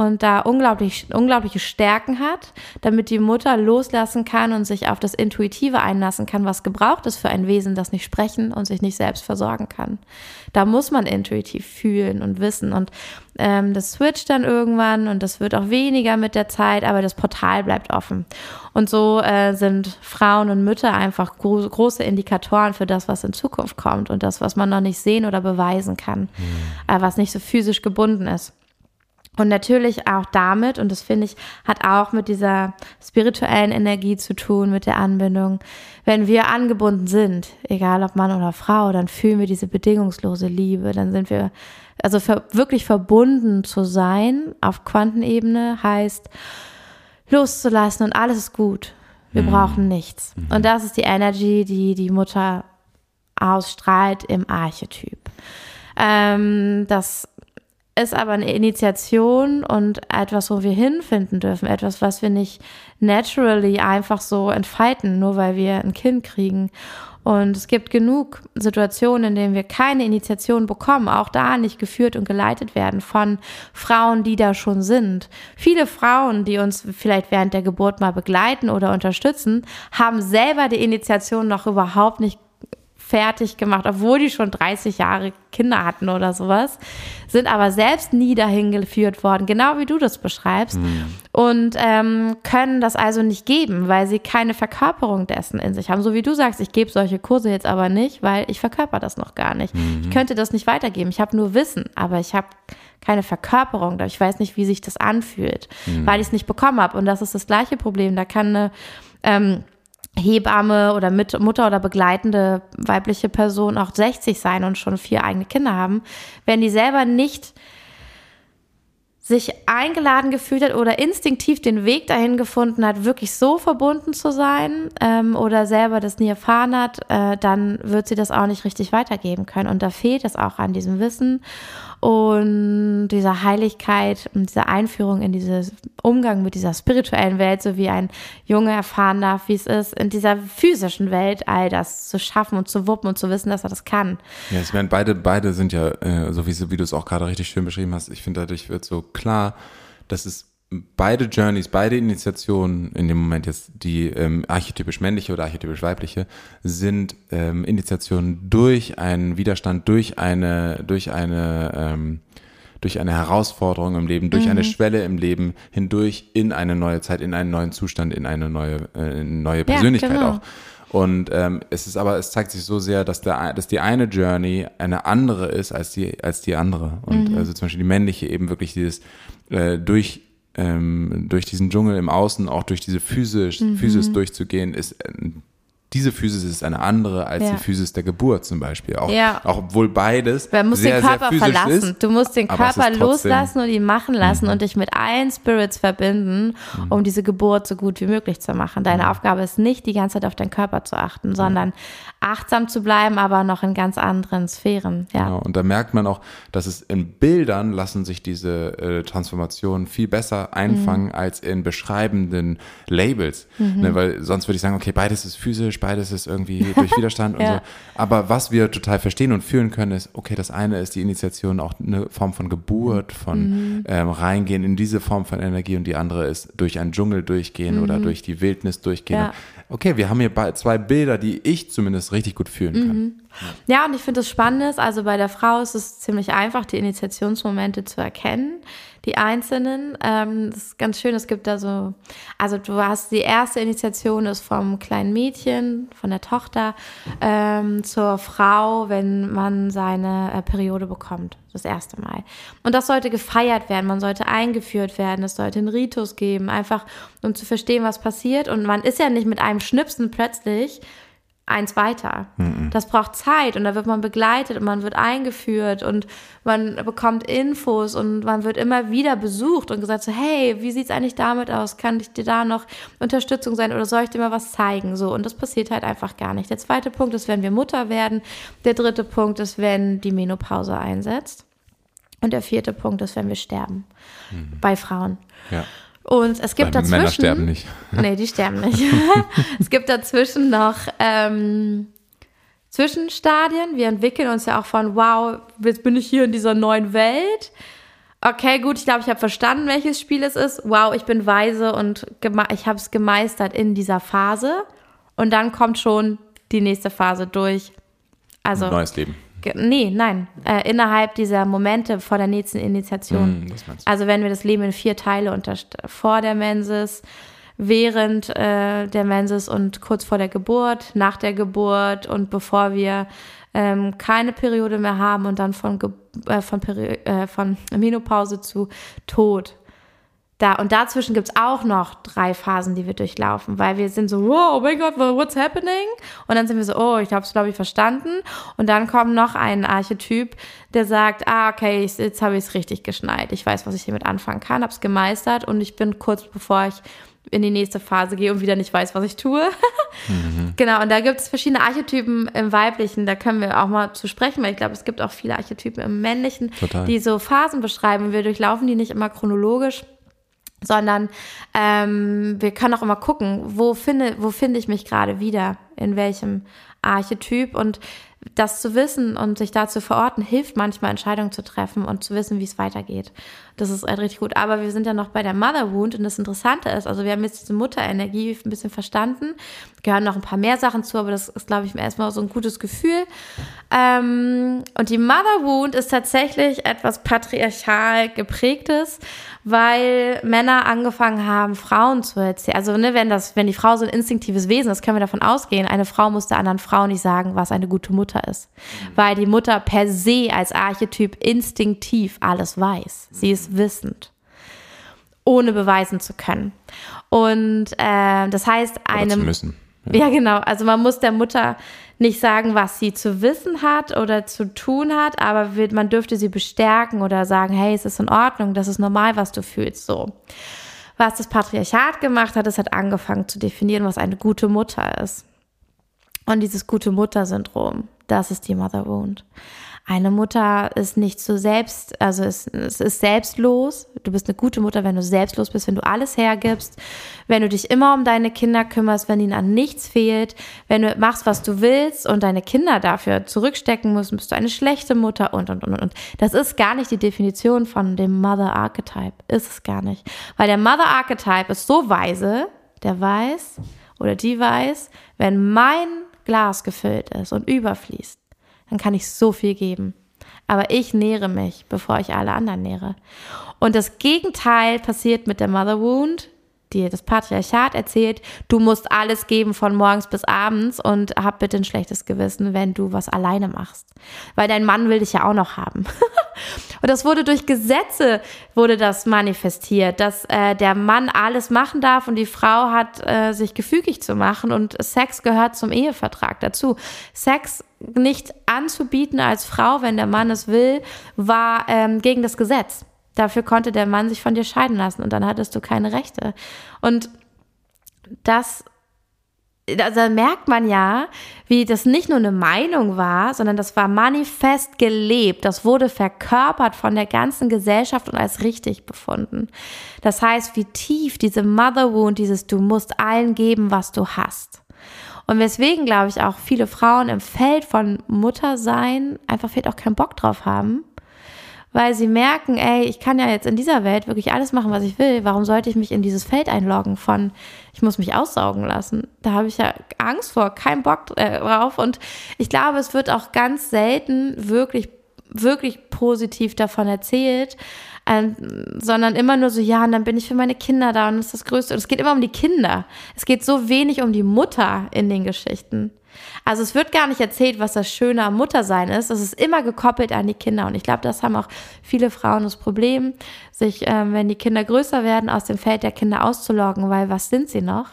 und da unglaublich, unglaubliche Stärken hat, damit die Mutter loslassen kann und sich auf das Intuitive einlassen kann, was gebraucht ist für ein Wesen, das nicht sprechen und sich nicht selbst versorgen kann. Da muss man intuitiv fühlen und wissen und ähm, das switcht dann irgendwann und das wird auch weniger mit der Zeit, aber das Portal bleibt offen. Und so äh, sind Frauen und Mütter einfach gro große Indikatoren für das, was in Zukunft kommt und das, was man noch nicht sehen oder beweisen kann, mhm. äh, was nicht so physisch gebunden ist. Und natürlich auch damit, und das finde ich, hat auch mit dieser spirituellen Energie zu tun, mit der Anbindung. Wenn wir angebunden sind, egal ob Mann oder Frau, dann fühlen wir diese bedingungslose Liebe. Dann sind wir, also wirklich verbunden zu sein auf Quantenebene heißt loszulassen und alles ist gut. Wir mhm. brauchen nichts. Mhm. Und das ist die Energy, die die Mutter ausstrahlt im Archetyp. Ähm, das ist aber eine Initiation und etwas, wo wir hinfinden dürfen, etwas, was wir nicht naturally einfach so entfalten, nur weil wir ein Kind kriegen. Und es gibt genug Situationen, in denen wir keine Initiation bekommen, auch da nicht geführt und geleitet werden von Frauen, die da schon sind. Viele Frauen, die uns vielleicht während der Geburt mal begleiten oder unterstützen, haben selber die Initiation noch überhaupt nicht fertig gemacht, obwohl die schon 30 Jahre Kinder hatten oder sowas, sind aber selbst nie dahin geführt worden, genau wie du das beschreibst, mhm. und ähm, können das also nicht geben, weil sie keine Verkörperung dessen in sich haben. So wie du sagst, ich gebe solche Kurse jetzt aber nicht, weil ich verkörper das noch gar nicht. Mhm. Ich könnte das nicht weitergeben. Ich habe nur Wissen, aber ich habe keine Verkörperung. Ich weiß nicht, wie sich das anfühlt, mhm. weil ich es nicht bekommen habe. Und das ist das gleiche Problem. Da kann eine ähm, Hebamme oder mit Mutter oder begleitende weibliche Person auch 60 sein und schon vier eigene Kinder haben, wenn die selber nicht sich eingeladen gefühlt hat oder instinktiv den Weg dahin gefunden hat, wirklich so verbunden zu sein ähm, oder selber das nie erfahren hat, äh, dann wird sie das auch nicht richtig weitergeben können. Und da fehlt es auch an diesem Wissen und dieser Heiligkeit und dieser Einführung in diesen Umgang mit dieser spirituellen Welt, so wie ein Junge erfahren darf, wie es ist, in dieser physischen Welt all das zu schaffen und zu wuppen und zu wissen, dass er das kann. Ja, ich meine, beide, beide sind ja, äh, so wie, wie du es auch gerade richtig schön beschrieben hast, ich finde, dadurch wird so klar, dass es beide Journeys, beide Initiationen in dem Moment jetzt, die ähm, archetypisch männliche oder archetypisch weibliche, sind ähm, Initiationen durch einen Widerstand, durch eine, durch eine, ähm, durch eine Herausforderung im Leben, durch mhm. eine Schwelle im Leben hindurch in eine neue Zeit, in einen neuen Zustand, in eine neue, äh, neue Persönlichkeit ja, genau. auch. Und ähm, es ist aber, es zeigt sich so sehr, dass, der, dass die eine Journey eine andere ist als die, als die andere. Und mhm. also zum Beispiel die männliche eben wirklich dieses äh, durch ähm, durch diesen Dschungel im Außen, auch durch diese Physis, mhm. Physis durchzugehen, ist äh, diese Physis ist eine andere als ja. die Physis der Geburt zum Beispiel. Auch, ja. auch obwohl beides. Man muss sehr, den Körper verlassen. Ist, du musst den Körper loslassen und ihn machen lassen mhm. und dich mit allen Spirits verbinden, mhm. um diese Geburt so gut wie möglich zu machen. Deine mhm. Aufgabe ist nicht, die ganze Zeit auf deinen Körper zu achten, sondern achtsam zu bleiben, aber noch in ganz anderen Sphären. Ja. Genau. Und da merkt man auch, dass es in Bildern lassen sich diese äh, Transformationen viel besser einfangen mhm. als in beschreibenden Labels. Mhm. Ne, weil sonst würde ich sagen, okay, beides ist physisch, beides ist irgendwie durch Widerstand und *laughs* Ja. so. Aber was wir total verstehen und fühlen können, ist, okay, das eine ist die Initiation auch eine Form von Geburt, von ähm, reingehen in diese Form von Energie und die andere ist durch einen Dschungel durchgehen oder durch die Wildnis durchgehen. Ja. Okay, wir haben hier zwei Bilder, die ich zumindest richtig gut fühlen kann. Ja, und ich finde das Spannende, ist, also bei der Frau ist es ziemlich einfach, die Initiationsmomente zu erkennen, die einzelnen. Ähm, das ist ganz schön, es gibt da so, also du hast die erste Initiation ist vom kleinen Mädchen, von der Tochter ähm, zur Frau, wenn man seine äh, Periode bekommt, das erste Mal. Und das sollte gefeiert werden, man sollte eingeführt werden, es sollte einen Ritus geben, einfach um zu verstehen, was passiert. Und man ist ja nicht mit einem Schnipsen plötzlich eins weiter. Das braucht Zeit und da wird man begleitet und man wird eingeführt und man bekommt Infos und man wird immer wieder besucht und gesagt so, hey, wie sieht's eigentlich damit aus? Kann ich dir da noch Unterstützung sein oder soll ich dir mal was zeigen? So, und das passiert halt einfach gar nicht. Der zweite Punkt ist, wenn wir Mutter werden. Der dritte Punkt ist, wenn die Menopause einsetzt. Und der vierte Punkt ist, wenn wir sterben. Bei Frauen. Ja. Und es gibt Weil dazwischen. Männer sterben nicht. *laughs* Nee, die sterben nicht. *laughs* es gibt dazwischen noch ähm, Zwischenstadien. Wir entwickeln uns ja auch von, wow, jetzt bin ich hier in dieser neuen Welt. Okay, gut, ich glaube, ich habe verstanden, welches Spiel es ist. Wow, ich bin weise und ich habe es gemeistert in dieser Phase. Und dann kommt schon die nächste Phase durch. Also, Neues Leben. Nee, nein, äh, innerhalb dieser Momente vor der nächsten Initiation. Du. Also wenn wir das Leben in vier Teile unterst vor der Menses, während äh, der Menses und kurz vor der Geburt, nach der Geburt und bevor wir ähm, keine Periode mehr haben und dann von, Ge äh, von, Peri äh, von Menopause zu Tod. Da, und dazwischen gibt's auch noch drei Phasen, die wir durchlaufen, weil wir sind so, wow, oh mein Gott, what's happening? Und dann sind wir so, oh, ich habe es, glaube ich, verstanden. Und dann kommt noch ein Archetyp, der sagt, ah, okay, ich, jetzt habe ich es richtig geschnallt. Ich weiß, was ich hiermit anfangen kann, habe es gemeistert und ich bin kurz bevor ich in die nächste Phase gehe und wieder nicht weiß, was ich tue. *laughs* Genau, und da gibt es verschiedene Archetypen im Weiblichen, da können wir auch mal zu sprechen, weil ich glaube, es gibt auch viele Archetypen im Männlichen, Total. die so Phasen beschreiben. Wir durchlaufen die nicht immer chronologisch, sondern ähm, wir können auch immer gucken, wo finde, wo finde ich mich gerade wieder, in welchem Archetyp und das zu wissen und sich da zu verorten, hilft manchmal Entscheidungen zu treffen und zu wissen, wie es weitergeht. Das ist halt richtig gut. Aber wir sind ja noch bei der Mother Wound und das Interessante ist, also wir haben jetzt diese Mutterenergie ein bisschen verstanden, gehören noch ein paar mehr Sachen zu, aber das ist, glaube ich, erstmal so ein gutes Gefühl. Ähm, und die Mother Wound ist tatsächlich etwas patriarchal geprägtes, weil Männer angefangen haben, Frauen zu erzählen. Also, ne, wenn das, wenn die Frau so ein instinktives Wesen ist, können wir davon ausgehen, eine Frau muss der anderen Frau nicht sagen, was eine gute Mutter ist. Weil die Mutter per se als Archetyp instinktiv alles weiß. Sie ist wissend. Ohne beweisen zu können. Und äh, das heißt, Oder eine. zu müssen. Ja, genau. Also man muss der Mutter nicht sagen, was sie zu wissen hat oder zu tun hat, aber wird, man dürfte sie bestärken oder sagen, hey, es ist in Ordnung, das ist normal, was du fühlst, so. Was das Patriarchat gemacht hat, es hat angefangen zu definieren, was eine gute Mutter ist. Und dieses gute Mutter-Syndrom, das ist die Mother Wound. Eine Mutter ist nicht so selbst, also es, es ist selbstlos. Du bist eine gute Mutter, wenn du selbstlos bist, wenn du alles hergibst, wenn du dich immer um deine Kinder kümmerst, wenn ihnen an nichts fehlt, wenn du machst, was du willst und deine Kinder dafür zurückstecken musst, bist du eine schlechte Mutter und, und, und, und. Das ist gar nicht die Definition von dem Mother Archetype. Ist es gar nicht. Weil der Mother Archetype ist so weise, der weiß oder die weiß, wenn mein Glas gefüllt ist und überfließt, dann kann ich so viel geben. Aber ich nähre mich, bevor ich alle anderen nähre. Und das Gegenteil passiert mit der Mother Wound, die das Patriarchat erzählt, du musst alles geben von morgens bis abends und hab bitte ein schlechtes Gewissen, wenn du was alleine machst. Weil dein Mann will dich ja auch noch haben. *laughs* und das wurde durch Gesetze, wurde das manifestiert, dass äh, der Mann alles machen darf und die Frau hat äh, sich gefügig zu machen und Sex gehört zum Ehevertrag dazu. Sex nicht anzubieten als Frau, wenn der Mann es will, war ähm, gegen das Gesetz. Dafür konnte der Mann sich von dir scheiden lassen und dann hattest du keine Rechte. Und das, da merkt man ja, wie das nicht nur eine Meinung war, sondern das war manifest gelebt. Das wurde verkörpert von der ganzen Gesellschaft und als richtig befunden. Das heißt, wie tief diese Mother Wound, dieses Du musst allen geben, was du hast. Und weswegen, glaube ich, auch viele Frauen im Feld von Muttersein einfach vielleicht auch keinen Bock drauf haben, weil sie merken, ey, ich kann ja jetzt in dieser Welt wirklich alles machen, was ich will. Warum sollte ich mich in dieses Feld einloggen von, ich muss mich aussaugen lassen? Da habe ich ja Angst vor, keinen Bock äh, drauf. Und ich glaube, es wird auch ganz selten wirklich, wirklich positiv davon erzählt, äh, sondern immer nur so, ja, und dann bin ich für meine Kinder da und das ist das Größte. Und es geht immer um die Kinder. Es geht so wenig um die Mutter in den Geschichten. Also es wird gar nicht erzählt, was das Schöne am Muttersein ist. Es ist immer gekoppelt an die Kinder. Und ich glaube, das haben auch viele Frauen das Problem, sich, ähm, wenn die Kinder größer werden, aus dem Feld der Kinder auszuloggen, weil was sind sie noch,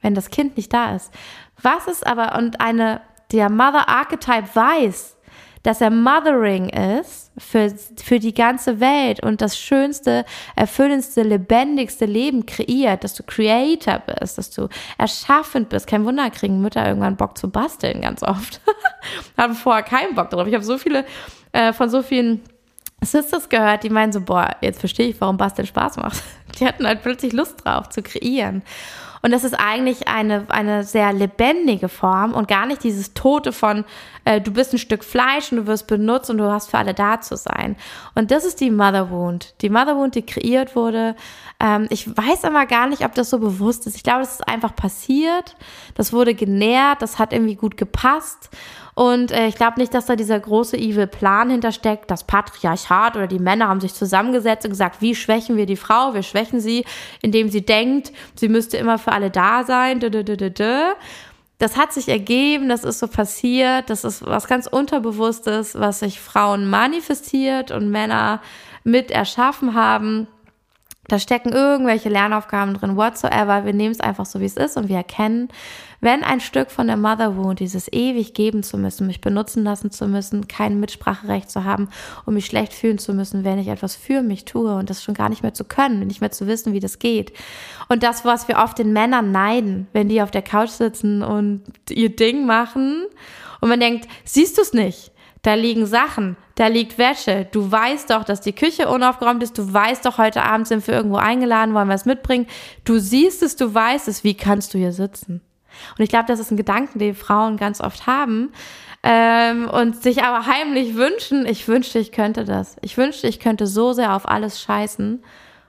wenn das Kind nicht da ist? Was ist aber, und eine, der Mother Archetype weiß, dass er Mothering ist für, für die ganze Welt und das schönste, erfüllendste, lebendigste Leben kreiert, dass du Creator bist, dass du erschaffend bist. Kein Wunder, kriegen Mütter irgendwann Bock zu basteln, ganz oft. *laughs* Haben vorher keinen Bock drauf. Ich habe so viele, äh, von so vielen Sisters gehört, die meinen so, boah, jetzt verstehe ich, warum Basteln Spaß macht. *laughs* Die hatten halt plötzlich Lust drauf zu kreieren. Und das ist eigentlich eine, eine sehr lebendige Form und gar nicht dieses Tote von, äh, du bist ein Stück Fleisch und du wirst benutzt und du hast für alle da zu sein. Und das ist die Mother Wound. Die Mother Wound, die kreiert wurde. Ähm, ich weiß aber gar nicht, ob das so bewusst ist. Ich glaube, das ist einfach passiert. Das wurde genährt, das hat irgendwie gut gepasst. Und äh, ich glaube nicht, dass da dieser große evil Plan hintersteckt. Das Patriarchat oder die Männer haben sich zusammengesetzt und gesagt, wie schwächen wir die Frau? Wir schwächen sie, indem sie denkt, sie müsste immer für alle da sein. Das hat sich ergeben, das ist so passiert, das ist was ganz Unterbewusstes, was sich Frauen manifestiert und Männer mit erschaffen haben. Da stecken irgendwelche Lernaufgaben drin, whatsoever. Wir nehmen es einfach so, wie es ist und wir erkennen, wenn ein Stück von der Mother Wound, dieses ewig geben zu müssen, mich benutzen lassen zu müssen, kein Mitspracherecht zu haben und mich schlecht fühlen zu müssen, wenn ich etwas für mich tue und das schon gar nicht mehr zu können, nicht mehr zu wissen, wie das geht. Und das, was wir oft den Männern neiden, wenn die auf der Couch sitzen und ihr Ding machen und man denkt, siehst du es nicht? Da liegen Sachen, da liegt Wäsche. Du weißt doch, dass die Küche unaufgeräumt ist. Du weißt doch, heute Abend sind wir irgendwo eingeladen, wollen wir es mitbringen. Du siehst es, du weißt es. Wie kannst du hier sitzen? Und ich glaube, das ist ein Gedanken, den Frauen ganz oft haben ähm, und sich aber heimlich wünschen, ich wünschte, ich könnte das. Ich wünschte, ich könnte so sehr auf alles scheißen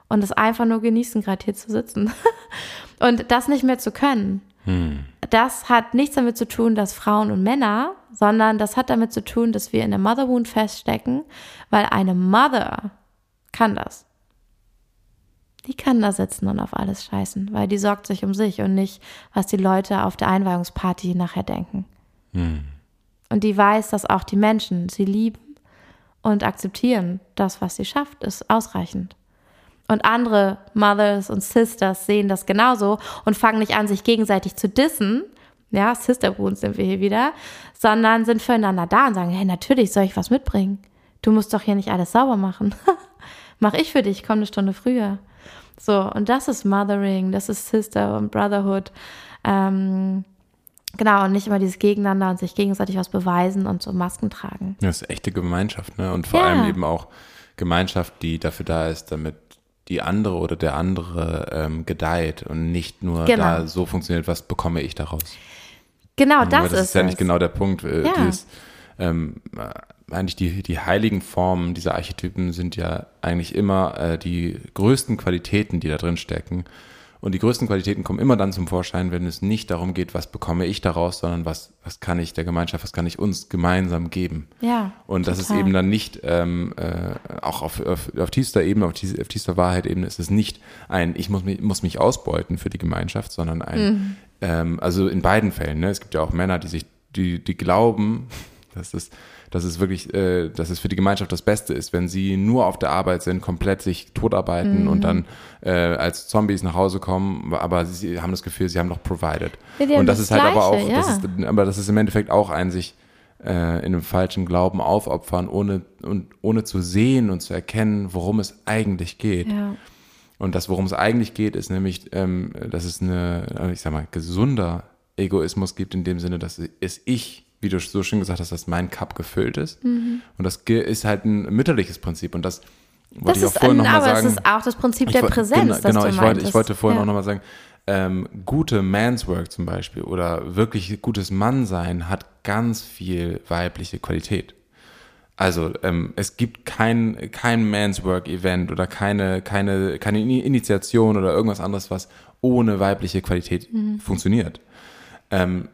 und es einfach nur genießen, gerade hier zu sitzen. *laughs* und das nicht mehr zu können. Hm. Das hat nichts damit zu tun, dass Frauen und Männer, sondern das hat damit zu tun, dass wir in der Mother Wound feststecken, weil eine Mother kann das die kann da sitzen und auf alles scheißen, weil die sorgt sich um sich und nicht, was die Leute auf der Einweihungsparty nachher denken. Hm. Und die weiß, dass auch die Menschen sie lieben und akzeptieren. Das, was sie schafft, ist ausreichend. Und andere Mothers und Sisters sehen das genauso und fangen nicht an, sich gegenseitig zu dissen. Ja, Sister Wounds sind wir hier wieder, sondern sind füreinander da und sagen, hey, natürlich soll ich was mitbringen. Du musst doch hier nicht alles sauber machen. *laughs* Mach ich für dich, komm eine Stunde früher. So, und das ist Mothering, das ist Sister und Brotherhood. Ähm, genau, und nicht immer dieses Gegeneinander und sich gegenseitig was beweisen und so Masken tragen. Das ist echte Gemeinschaft, ne? Und vor ja. allem eben auch Gemeinschaft, die dafür da ist, damit die andere oder der andere ähm, gedeiht und nicht nur genau. da so funktioniert, was bekomme ich daraus. Genau, das, das ist, ist ja nicht genau der Punkt. Äh, ja. Dieses, ähm, eigentlich die, die heiligen Formen dieser Archetypen sind ja eigentlich immer äh, die größten Qualitäten, die da drin stecken. Und die größten Qualitäten kommen immer dann zum Vorschein, wenn es nicht darum geht, was bekomme ich daraus, sondern was, was kann ich der Gemeinschaft, was kann ich uns gemeinsam geben. Ja. Und das total. ist eben dann nicht, ähm, äh, auch auf, auf, auf tiefster Ebene, auf, tief, auf tiefster Wahrheit-Ebene ist es nicht ein, ich muss mich, muss mich ausbeuten für die Gemeinschaft, sondern ein, mhm. ähm, also in beiden Fällen, ne? es gibt ja auch Männer, die sich, die, die glauben, *laughs* dass das dass es wirklich, äh, dass es für die Gemeinschaft das Beste ist, wenn sie nur auf der Arbeit sind, komplett sich totarbeiten mhm. und dann äh, als Zombies nach Hause kommen, aber sie haben das Gefühl, sie haben noch provided. Ja, und das, das ist halt Gleiche, aber auch, ja. das ist, aber das ist im Endeffekt auch ein sich äh, in einem falschen Glauben aufopfern, ohne, und, ohne zu sehen und zu erkennen, worum es eigentlich geht. Ja. Und das, worum es eigentlich geht, ist nämlich, ähm, dass es eine, ich sag mal, gesunder Egoismus gibt, in dem Sinne, dass es ich wie du so schön gesagt hast, dass mein Cup gefüllt ist. Mhm. Und das ist halt ein mütterliches Prinzip. Und das wollte das ich auch vorhin nochmal sagen. Aber es ist auch das Prinzip der Präsenz. Genau, genau ich, wollte, ich wollte vorhin ja. auch nochmal sagen, ähm, gute Manswork zum Beispiel oder wirklich gutes Mannsein hat ganz viel weibliche Qualität. Also ähm, es gibt kein, kein Manswork-Event oder keine, keine, keine Initiation oder irgendwas anderes, was ohne weibliche Qualität mhm. funktioniert ähm,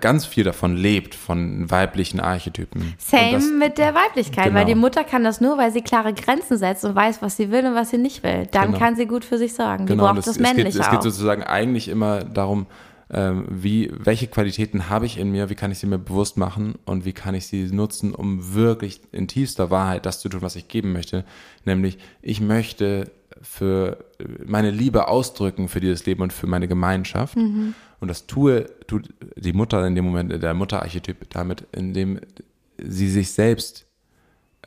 ganz viel davon lebt, von weiblichen Archetypen. Same das, mit der Weiblichkeit, genau. weil die Mutter kann das nur, weil sie klare Grenzen setzt und weiß, was sie will und was sie nicht will. Dann genau. kann sie gut für sich sorgen. Die genau, braucht das, das Männliche es geht, es geht sozusagen eigentlich immer darum, ähm, wie, welche Qualitäten habe ich in mir, wie kann ich sie mir bewusst machen und wie kann ich sie nutzen, um wirklich in tiefster Wahrheit das zu tun, was ich geben möchte. Nämlich, ich möchte für meine Liebe ausdrücken für dieses Leben und für meine Gemeinschaft. Mhm. Und das tue, tut die Mutter in dem Moment, der Mutterarchetyp damit, indem sie sich selbst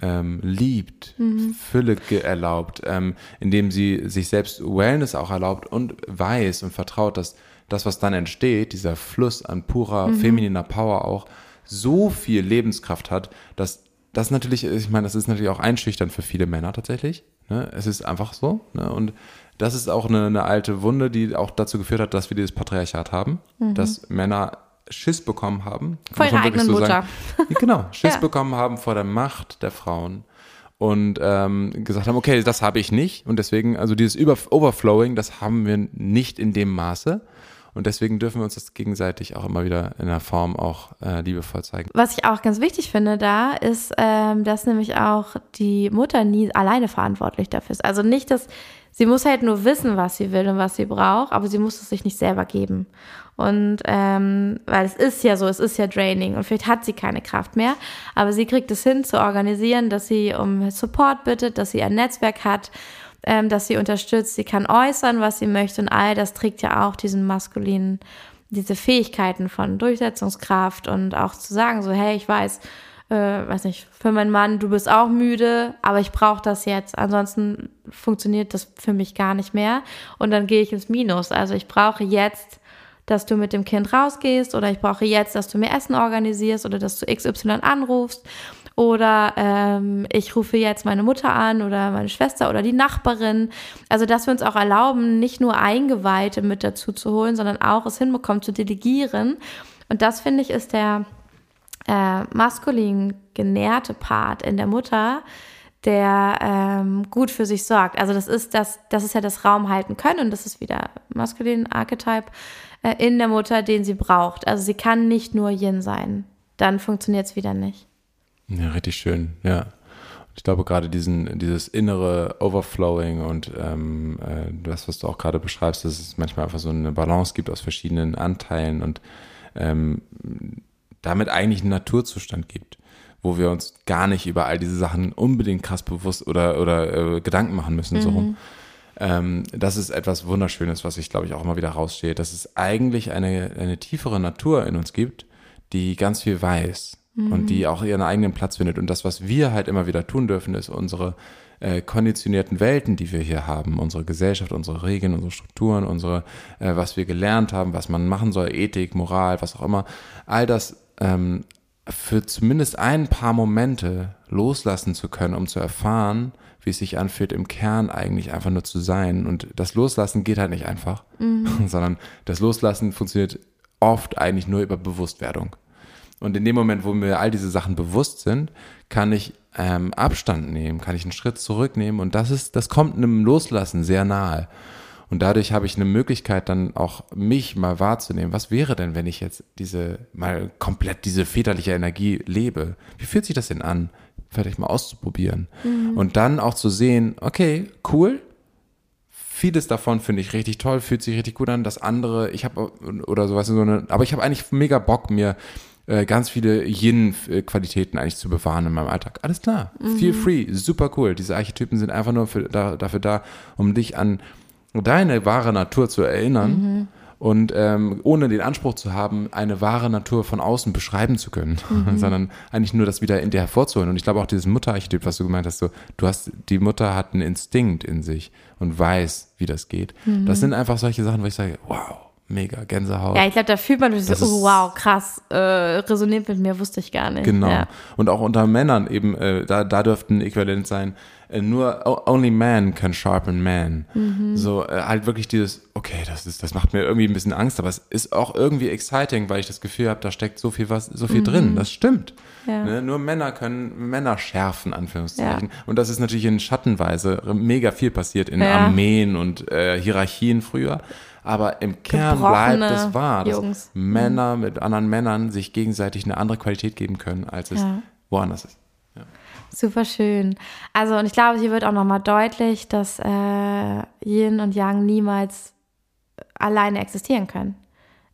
ähm, liebt, mhm. Fülle erlaubt, ähm, indem sie sich selbst Wellness auch erlaubt und weiß und vertraut, dass das, was dann entsteht, dieser Fluss an purer mhm. femininer Power auch, so viel Lebenskraft hat, dass das natürlich, ich meine, das ist natürlich auch einschüchternd für viele Männer tatsächlich. Ne? Es ist einfach so. Ne? Und das ist auch eine, eine, alte Wunde, die auch dazu geführt hat, dass wir dieses Patriarchat haben, mhm. dass Männer Schiss bekommen haben. Vor ihrer eigenen so Mutter. Genau, *laughs* Schiss ja. bekommen haben vor der Macht der Frauen und ähm, gesagt haben, okay, das habe ich nicht und deswegen, also dieses Über Overflowing, das haben wir nicht in dem Maße. Und deswegen dürfen wir uns das gegenseitig auch immer wieder in der Form auch äh, liebevoll zeigen. Was ich auch ganz wichtig finde da, ist, ähm, dass nämlich auch die Mutter nie alleine verantwortlich dafür ist. Also nicht, dass Sie muss halt nur wissen, was sie will und was sie braucht, aber sie muss es sich nicht selber geben. Und ähm, weil es ist ja so, es ist ja draining und vielleicht hat sie keine Kraft mehr, aber sie kriegt es hin zu organisieren, dass sie um Support bittet, dass sie ein Netzwerk hat, ähm, dass sie unterstützt, sie kann äußern, was sie möchte und all das trägt ja auch diesen maskulinen, diese Fähigkeiten von Durchsetzungskraft und auch zu sagen so, hey, ich weiß, äh, weiß nicht, für meinen Mann, du bist auch müde, aber ich brauche das jetzt. Ansonsten funktioniert das für mich gar nicht mehr. Und dann gehe ich ins Minus. Also ich brauche jetzt, dass du mit dem Kind rausgehst oder ich brauche jetzt, dass du mir Essen organisierst oder dass du XY anrufst. Oder ähm, ich rufe jetzt meine Mutter an oder meine Schwester oder die Nachbarin. Also, dass wir uns auch erlauben, nicht nur Eingeweihte mit dazu zu holen, sondern auch es hinbekommen zu delegieren. Und das finde ich ist der, äh, maskulin genährte Part in der Mutter, der ähm, gut für sich sorgt. Also das ist das, das ist ja das Raum halten können und das ist wieder maskulin Archetype äh, in der Mutter, den sie braucht. Also sie kann nicht nur Yin sein. Dann funktioniert es wieder nicht. Ja, richtig schön, ja. Ich glaube gerade diesen, dieses innere Overflowing und ähm, äh, das, was du auch gerade beschreibst, dass es manchmal einfach so eine Balance gibt aus verschiedenen Anteilen und ähm, damit eigentlich einen Naturzustand gibt, wo wir uns gar nicht über all diese Sachen unbedingt krass bewusst oder, oder äh, Gedanken machen müssen, mhm. so rum. Ähm, das ist etwas Wunderschönes, was ich glaube ich auch immer wieder raussteht, dass es eigentlich eine, eine tiefere Natur in uns gibt, die ganz viel weiß mhm. und die auch ihren eigenen Platz findet. Und das, was wir halt immer wieder tun dürfen, ist unsere äh, konditionierten Welten, die wir hier haben, unsere Gesellschaft, unsere Regeln, unsere Strukturen, unsere, äh, was wir gelernt haben, was man machen soll, Ethik, Moral, was auch immer, all das ähm, für zumindest ein paar Momente loslassen zu können, um zu erfahren, wie es sich anfühlt, im Kern eigentlich einfach nur zu sein. Und das Loslassen geht halt nicht einfach, mhm. *laughs* sondern das Loslassen funktioniert oft eigentlich nur über Bewusstwerdung. Und in dem Moment, wo mir all diese Sachen bewusst sind, kann ich ähm, Abstand nehmen, kann ich einen Schritt zurücknehmen und das ist, das kommt einem Loslassen sehr nahe. Und dadurch habe ich eine Möglichkeit, dann auch mich mal wahrzunehmen. Was wäre denn, wenn ich jetzt diese, mal komplett diese väterliche Energie lebe? Wie fühlt sich das denn an? Vielleicht mal auszuprobieren. Mhm. Und dann auch zu sehen, okay, cool. Vieles davon finde ich richtig toll, fühlt sich richtig gut an. Das andere, ich habe, oder sowas, so eine, aber ich habe eigentlich mega Bock, mir äh, ganz viele Yin-Qualitäten eigentlich zu bewahren in meinem Alltag. Alles klar, mhm. feel free, super cool. Diese Archetypen sind einfach nur für, da, dafür da, um dich an deine wahre Natur zu erinnern mhm. und ähm, ohne den Anspruch zu haben, eine wahre Natur von außen beschreiben zu können, *laughs* mhm. sondern eigentlich nur das wieder in dir hervorzuholen. Und ich glaube auch dieses Mutterarchetyp, was du gemeint hast, so, du hast, die Mutter hat einen Instinkt in sich und weiß, wie das geht. Mhm. Das sind einfach solche Sachen, wo ich sage, wow, mega Gänsehaut. Ja, ich glaube, da fühlt man so, oh, wow, krass, äh, resoniert mit mir, wusste ich gar nicht. Genau. Ja. Und auch unter Männern eben, äh, da, da dürften äquivalent sein, äh, nur only man can sharpen man. Mhm. So äh, halt wirklich dieses, okay, das ist, das macht mir irgendwie ein bisschen Angst, aber es ist auch irgendwie exciting, weil ich das Gefühl habe, da steckt so viel was, so viel drin. Das stimmt. Mhm. Ja. Ne? Nur Männer können Männer schärfen, Anführungszeichen. Und das ist natürlich in Schattenweise mega viel passiert in Ja. Armeen und äh, Hierarchien früher. Aber im Kern bleibt es wahr, dass Jungs. Männer mit anderen Männern sich gegenseitig eine andere Qualität geben können, als es Ja. woanders ist. Super schön. Also, und ich glaube, hier wird auch nochmal deutlich, dass äh, Yin und Yang niemals alleine existieren können.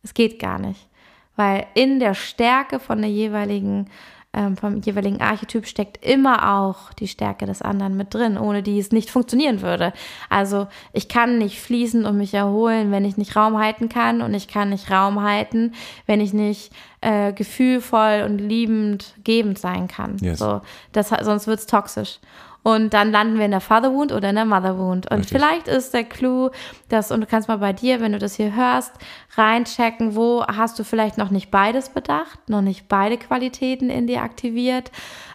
Es geht gar nicht. Weil in der Stärke von der jeweiligen, ähm, vom jeweiligen Archetyp steckt immer auch die Stärke des anderen mit drin, ohne die es nicht funktionieren würde. Also ich kann nicht fließen und mich erholen, wenn ich nicht Raum halten kann und ich kann nicht Raum halten, wenn ich nicht äh, gefühlvoll und liebend gebend sein kann. Yes. So, das, sonst wird's toxisch. Und dann landen wir in der Father Wound oder in der Mother Wound. Und Richtig. vielleicht ist der Clou, dass, und du kannst mal bei dir, wenn du das hier hörst, reinchecken, wo hast du vielleicht noch nicht beides bedacht, noch nicht beide Qualitäten in dir aktiviert,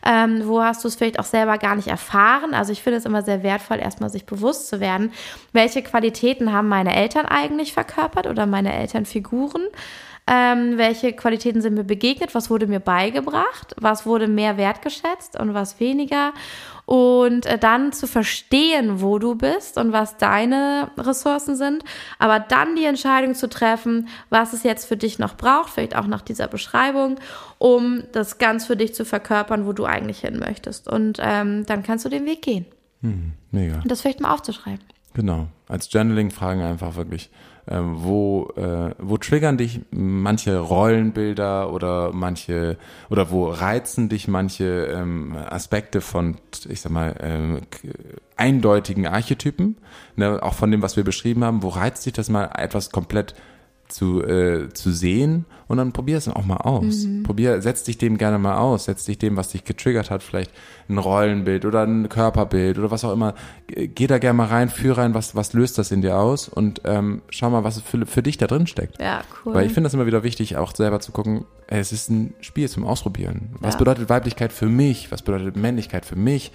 ähm, wo hast du es vielleicht auch selber gar nicht erfahren. Also ich finde es immer sehr wertvoll, erstmal sich bewusst zu werden, welche Qualitäten haben meine Eltern eigentlich verkörpert oder meine Elternfiguren. Ähm, welche Qualitäten sind mir begegnet? Was wurde mir beigebracht? Was wurde mehr wertgeschätzt und was weniger? Und äh, dann zu verstehen, wo du bist und was deine Ressourcen sind, aber dann die Entscheidung zu treffen, was es jetzt für dich noch braucht, vielleicht auch nach dieser Beschreibung, um das ganz für dich zu verkörpern, wo du eigentlich hin möchtest. Und ähm, dann kannst du den Weg gehen. Mega. Und das vielleicht mal aufzuschreiben. Genau. Als Journaling-Fragen einfach wirklich, ähm, wo, äh, wo triggern dich manche Rollenbilder oder manche, oder wo reizen dich manche ähm, Aspekte von, ich sag mal, ähm, eindeutigen Archetypen, ne, auch von dem, was wir beschrieben haben, wo reizt dich das mal etwas komplett zu, äh, zu sehen und dann probier es auch mal aus. Probier, setz dich dem gerne mal aus, setz dich dem, was dich getriggert hat, vielleicht ein Rollenbild oder ein Körperbild oder was auch immer. Geh da gerne mal rein, führ rein, was, was löst das in dir aus und ähm, schau mal, was für, für dich da drin steckt. Ja, cool. Weil ich finde das immer wieder wichtig, auch selber zu gucken, es ist ein Spiel zum Ausprobieren. Was Ja. bedeutet Weiblichkeit für mich? Was bedeutet Männlichkeit für mich?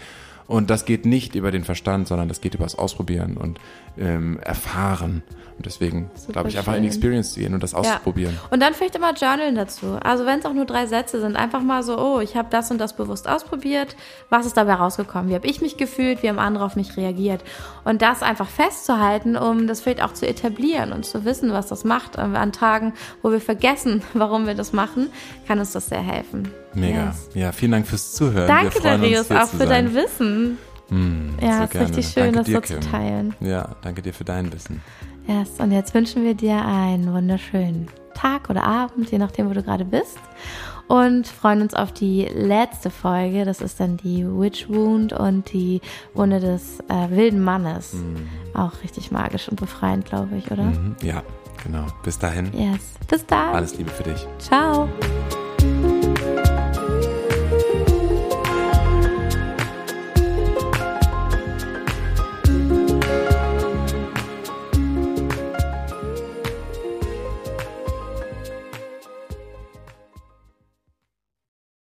Und das geht nicht über den Verstand, sondern das geht über das Ausprobieren und ähm, Erfahren. Und deswegen glaube ich einfach in die schön. Experience zu gehen und das auszuprobieren. Und dann vielleicht immer journalen dazu. Also wenn es auch nur drei Sätze sind, einfach mal so, oh, ich habe das und das bewusst ausprobiert. Was ist dabei rausgekommen? Wie habe ich mich gefühlt? Wie haben andere auf mich reagiert? Und das einfach festzuhalten, um das vielleicht auch zu etablieren und zu wissen, was das macht. An Tagen, wo wir vergessen, *laughs* warum wir das machen, kann uns das sehr helfen. Mega. Yes. Ja, vielen Dank fürs Zuhören. Danke, Darius, auch zu für sein. dein Wissen. Mm, Ja, so ist gerne. richtig schön, danke das dir, so zu Kim. teilen. Ja, danke dir für dein Wissen. Yes, und jetzt wünschen wir dir einen wunderschönen Tag oder Abend, je nachdem, wo du gerade bist. Und freuen uns auf die letzte Folge. Das ist dann die Witch Wound und die Wunde des äh, wilden Mannes. Auch richtig magisch und befreiend, glaube ich, oder? Mhm. Ja, genau. Bis dahin. Yes. Bis dann. Alles Liebe für dich. Ciao.